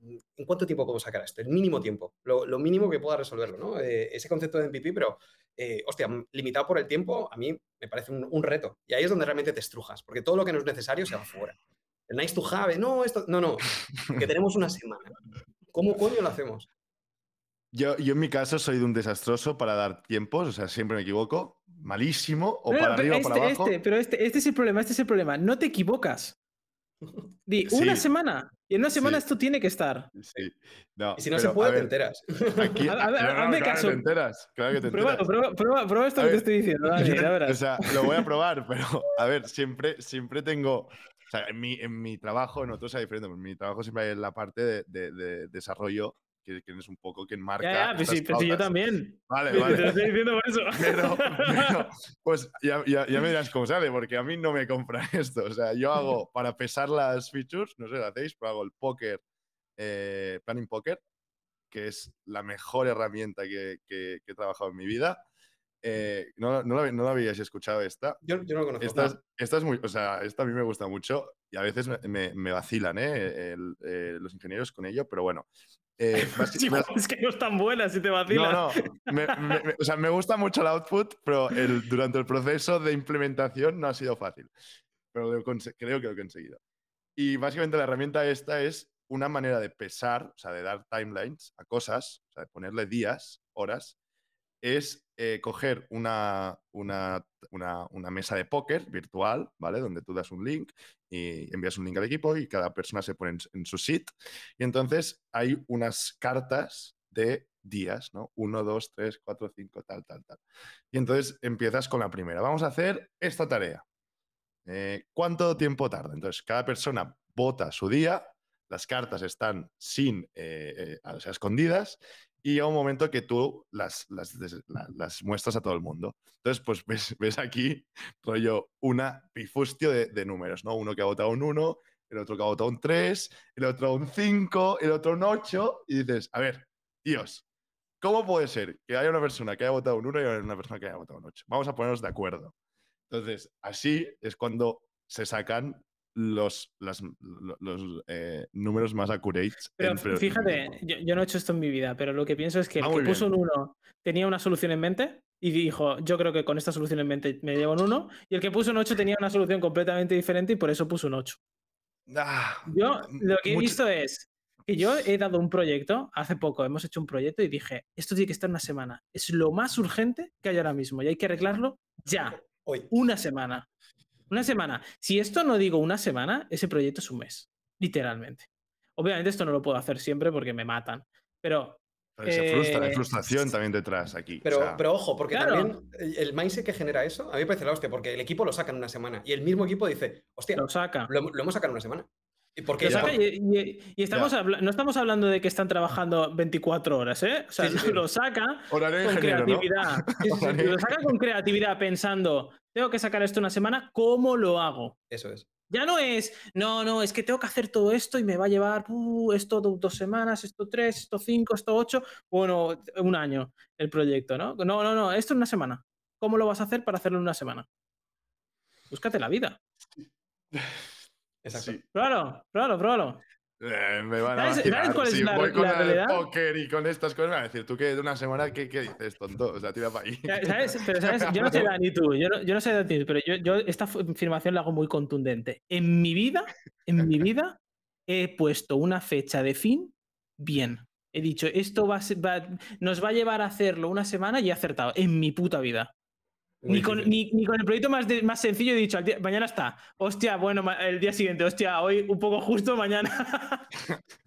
¿En cuánto tiempo puedo sacar esto? El mínimo tiempo, lo, mínimo que pueda resolverlo, ¿no? Eh, ese concepto de MVP, pero, eh, hostia, limitado por el tiempo, a mí me parece un, reto. Y ahí es donde realmente te estrujas, porque todo lo que no es necesario se va fuera. El nice to have, no, esto, no, no, *laughs* que tenemos una semana. ¿Cómo coño lo hacemos? Yo, yo en mi caso soy de un desastroso para dar tiempos, o sea, siempre me equivoco, malísimo, o para arriba o para este, abajo. Este, pero este, este es el problema, este es el problema, no te equivocas. Di, una semana. Y en una semana esto tiene que estar. Sí. y si no se puede, te enteras. Aquí, *laughs* a, ver, hazme caso. Te enteras. Claro que te enteras. Prueba, prueba, prueba esto que te estoy diciendo. Dani, *laughs* o sea, lo voy a *laughs* probar, pero a ver, siempre, siempre tengo. O sea, en mi, en mi trabajo, en otros hay diferente. En mi trabajo siempre hay la parte de, de, de desarrollo que, que, es un poco quien marca. Ya, ya, pues sí, pues yo también. Vale, vale. Te lo estoy diciendo por eso. Pero, *laughs* pero pues ya, ya, ya, me dirás cómo sale, porque a mí no me compra *laughs* esto. O sea, yo hago para pesar las features, no sé, lo hacéis, pero hago el poker, eh, Planning Poker, que es la mejor herramienta que, que, que he trabajado en mi vida. Eh, no, no, la, no, la, habíais escuchado esta. Yo, yo no la conozco. Esta, esta, es muy, o sea, esta a mí me gusta mucho y a veces me, me, me vacilan ¿eh? El, eh, los ingenieros con ello, pero bueno. Eh, *laughs* sí, *laughs* es que no es tan buena si te vacilan. No, no. Me, o sea, me gusta mucho el output, pero el, durante el proceso de implementación no ha sido fácil. Pero creo que lo he conseguido. Y básicamente la herramienta esta es una manera de pesar, o sea, de dar timelines a cosas, o sea, de ponerle días, horas, es eh, coger una, una, una, una, mesa de póker virtual, ¿vale? Donde tú das un link y envías un link al equipo y cada persona se pone en, su sit. Y entonces hay unas cartas de días, ¿no? Uno, dos, tres, cuatro, cinco, tal, tal, tal. Y entonces empiezas con la primera. Vamos a hacer esta tarea. Eh, ¿Cuánto tiempo tarda? Entonces, cada persona vota su día, las cartas están sin, eh, o sea, escondidas y llega un momento que tú las, las, muestras a todo el mundo. Entonces, pues *laughs* ves, ves aquí, rollo, una pifustio de, de, números, ¿no? Uno que ha votado un 1, el otro que ha votado un 3, el otro un 5, el otro un 8, y dices, a ver, Dios, ¿cómo puede ser que haya una persona que haya votado un 1 y una persona que haya votado un 8? Vamos a ponernos de acuerdo. Entonces, así es cuando se sacan los, las, los eh, números más accurates. Pero fíjate, yo, yo, no he hecho esto en mi vida, pero lo que pienso es que el ah, que puso un 1 tenía una solución en mente y dijo, yo creo que con esta solución en mente me llevo un 1, y el que puso un 8 tenía una solución completamente diferente y por eso puso un 8. Ah, yo lo que he visto es que yo he dado un proyecto, hace poco hemos hecho un proyecto y dije, esto tiene que estar una semana, es lo más urgente que hay ahora mismo y hay que arreglarlo ya, hoy, una semana. Una semana. Si esto no digo una semana, ese proyecto es un mes, literalmente. Obviamente esto no lo puedo hacer siempre porque me matan, pero... se frustra, hay eh, frustración también detrás aquí. Pero, o sea... pero ojo, porque también el mindset que genera eso, a mí me parece la hostia, porque el equipo lo saca en una semana y el mismo equipo dice, hostia, lo, saca. lo, lo hemos sacado en una semana. ¿Y, porque saca y, y, y estamos no estamos hablando de que están trabajando 24 horas, ¿eh? O sea, sí, sí. lo saca Horario con creatividad. *laughs* ¿no? lo saca con creatividad pensando, tengo que sacar esto una semana, ¿cómo lo hago? Eso es. Ya no es, no, no, es que tengo que hacer todo esto y me va a llevar uh, esto dos semanas, esto tres, esto cinco, esto ocho, bueno, un año el proyecto, ¿no? No, no, no, esto es una semana. ¿Cómo lo vas a hacer para hacerlo en una semana? Búscate la vida. *laughs* Exacto. Sí. Pruébalo, pruébalo, pruébalo. Eh, me van a ¿Sabes, ¿sabes cuál es si la, voy con la el realidad? póker y con estas cosas, me van a decir, tú que de una semana, ¿qué, qué dices, tonto? O sea, tira para ahí. ¿Sabes? Pero, ¿sabes? Yo no sé Dani tú, yo no, yo no sé Dani, pero yo, yo esta afirmación la hago muy contundente. En mi vida, en mi vida, he puesto una fecha de fin bien. He dicho, esto va, va, nos va a llevar a hacerlo una semana y he acertado. En mi puta vida. Ni con, ni, ni con, el proyecto más, de, más sencillo he dicho, día, mañana está. Hostia, bueno, el día siguiente, hostia, hoy un poco justo, mañana. *laughs*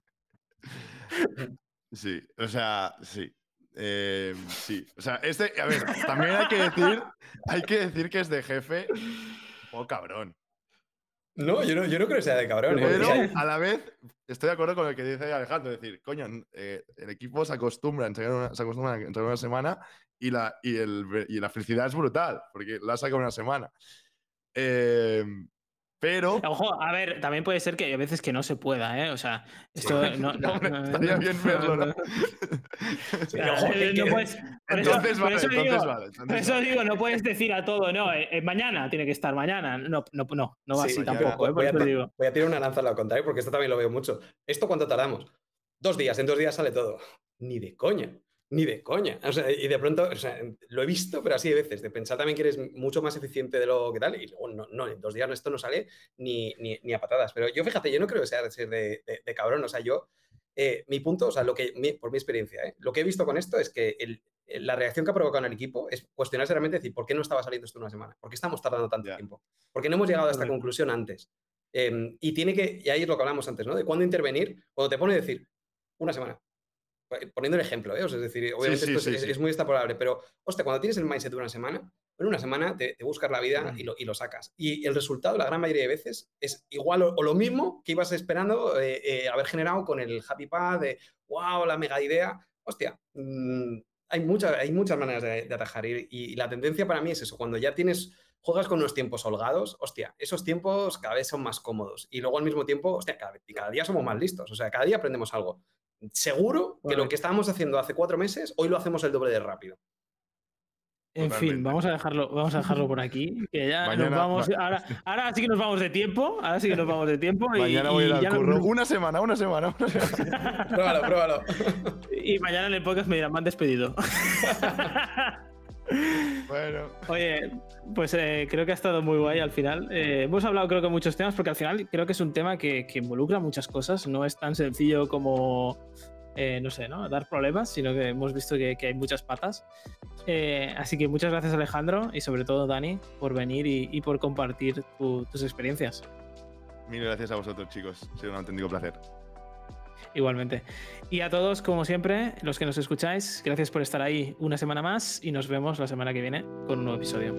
Sí, o sea, sí. Eh, sí, o sea, este, a ver, también hay que decir, hay que decir que es de jefe poco cabrón. No, yo no, yo no creo que sea de cabrón. ¿eh? Pero a la vez estoy de acuerdo con lo que dice Alejandro, es decir, coño, eh, el equipo se acostumbra a entregar una, se acostumbra a entregar una semana y la, y, el, y la felicidad es brutal, porque la saca una semana. Eh, pero *laughs* Ojo, a ver, también puede ser que hay veces que no se pueda, ¿eh? O sea, esto no, *laughs* no- no- estaría no- bien verlo, ¿no? *laughs* Eh, entonces vale, entonces vale. Por entonces eso vale. digo, no puedes decir a todo, no, eh, eh, mañana tiene que estar mañana. No, no, no, no va Sí, así tampoco, ¿eh? Voy, a, digo. voy a tirar una lanza a lo contrario porque esto también lo veo mucho. ¿Esto cuánto tardamos? Dos días, en dos días sale todo. Ni de coña, ni de coña. O sea, y de pronto, o sea, lo he visto, pero así de veces, de pensar también que eres mucho más eficiente de lo que tal, y luego no, no, en dos días esto no sale ni, ni, ni a patadas. Pero yo, fíjate, yo no creo que sea de ser de, de- de cabrón. O sea, yo, eh, mi punto, o sea, lo que, mi- por mi experiencia, ¿eh? lo que he visto con esto es que el- la reacción que ha provocado en el equipo es cuestionarse realmente, decir, ¿por qué no estaba saliendo esto una semana? ¿Por qué estamos tardando tanto tiempo? ¿Por qué no hemos llegado a esta conclusión antes? Eh, y tiene que, y ahí es lo que hablamos antes, ¿no? De cuándo intervenir, cuando te pone a decir una semana. Eh, Poniendo el ejemplo, ¿eh? O sea, es decir, obviamente sí, esto es- sí, es, sí. es muy extrapolable, pero, hostia, cuando tienes el mindset de una semana, en una semana te, te buscas la vida y lo, y lo sacas. Y el resultado, la gran mayoría de veces, es igual o, o lo mismo que ibas esperando eh, eh, haber generado con el Happy Path de, wow, la mega idea. Hostia, mm, hay, muchas hay muchas maneras de, de atajar y, y la tendencia para mí es eso, cuando ya tienes juegas con unos tiempos holgados, hostia, esos tiempos cada vez son más cómodos. Y luego al mismo tiempo, hostia, cada, y cada día somos más listos. O sea, cada día aprendemos algo. Seguro que lo que estábamos haciendo hace cuatro meses, hoy lo hacemos el doble de rápido. En Totalmente. fin, vamos a dejarlo, vamos a dejarlo por aquí. Que ya Mañana- nos vamos. Ahora, ahora sí que nos vamos de tiempo. Ahora sí que nos vamos de tiempo. y, Mañana voy a ir al no- curro. Una semana, una semana. una semana. *laughs* Pruébalo, pruébalo. y mañana en el podcast me dirán, me han despedido. *laughs* bueno. Oye, pues eh, creo que ha estado muy guay al final. Eh, hemos hablado creo que muchos temas porque al final creo que es un tema que, que involucra muchas cosas. No es tan sencillo como, eh, no sé, ¿no? dar problemas, sino que hemos visto que, que hay muchas patas. Así que muchas gracias Alejandro y sobre todo Dani por venir y, y por compartir tu- tus experiencias. Mil gracias a vosotros, chicos. Ha sido un auténtico placer. Igualmente. Y a todos, como siempre, los que nos escucháis, gracias por estar ahí una semana más y nos vemos la semana que viene con un nuevo episodio.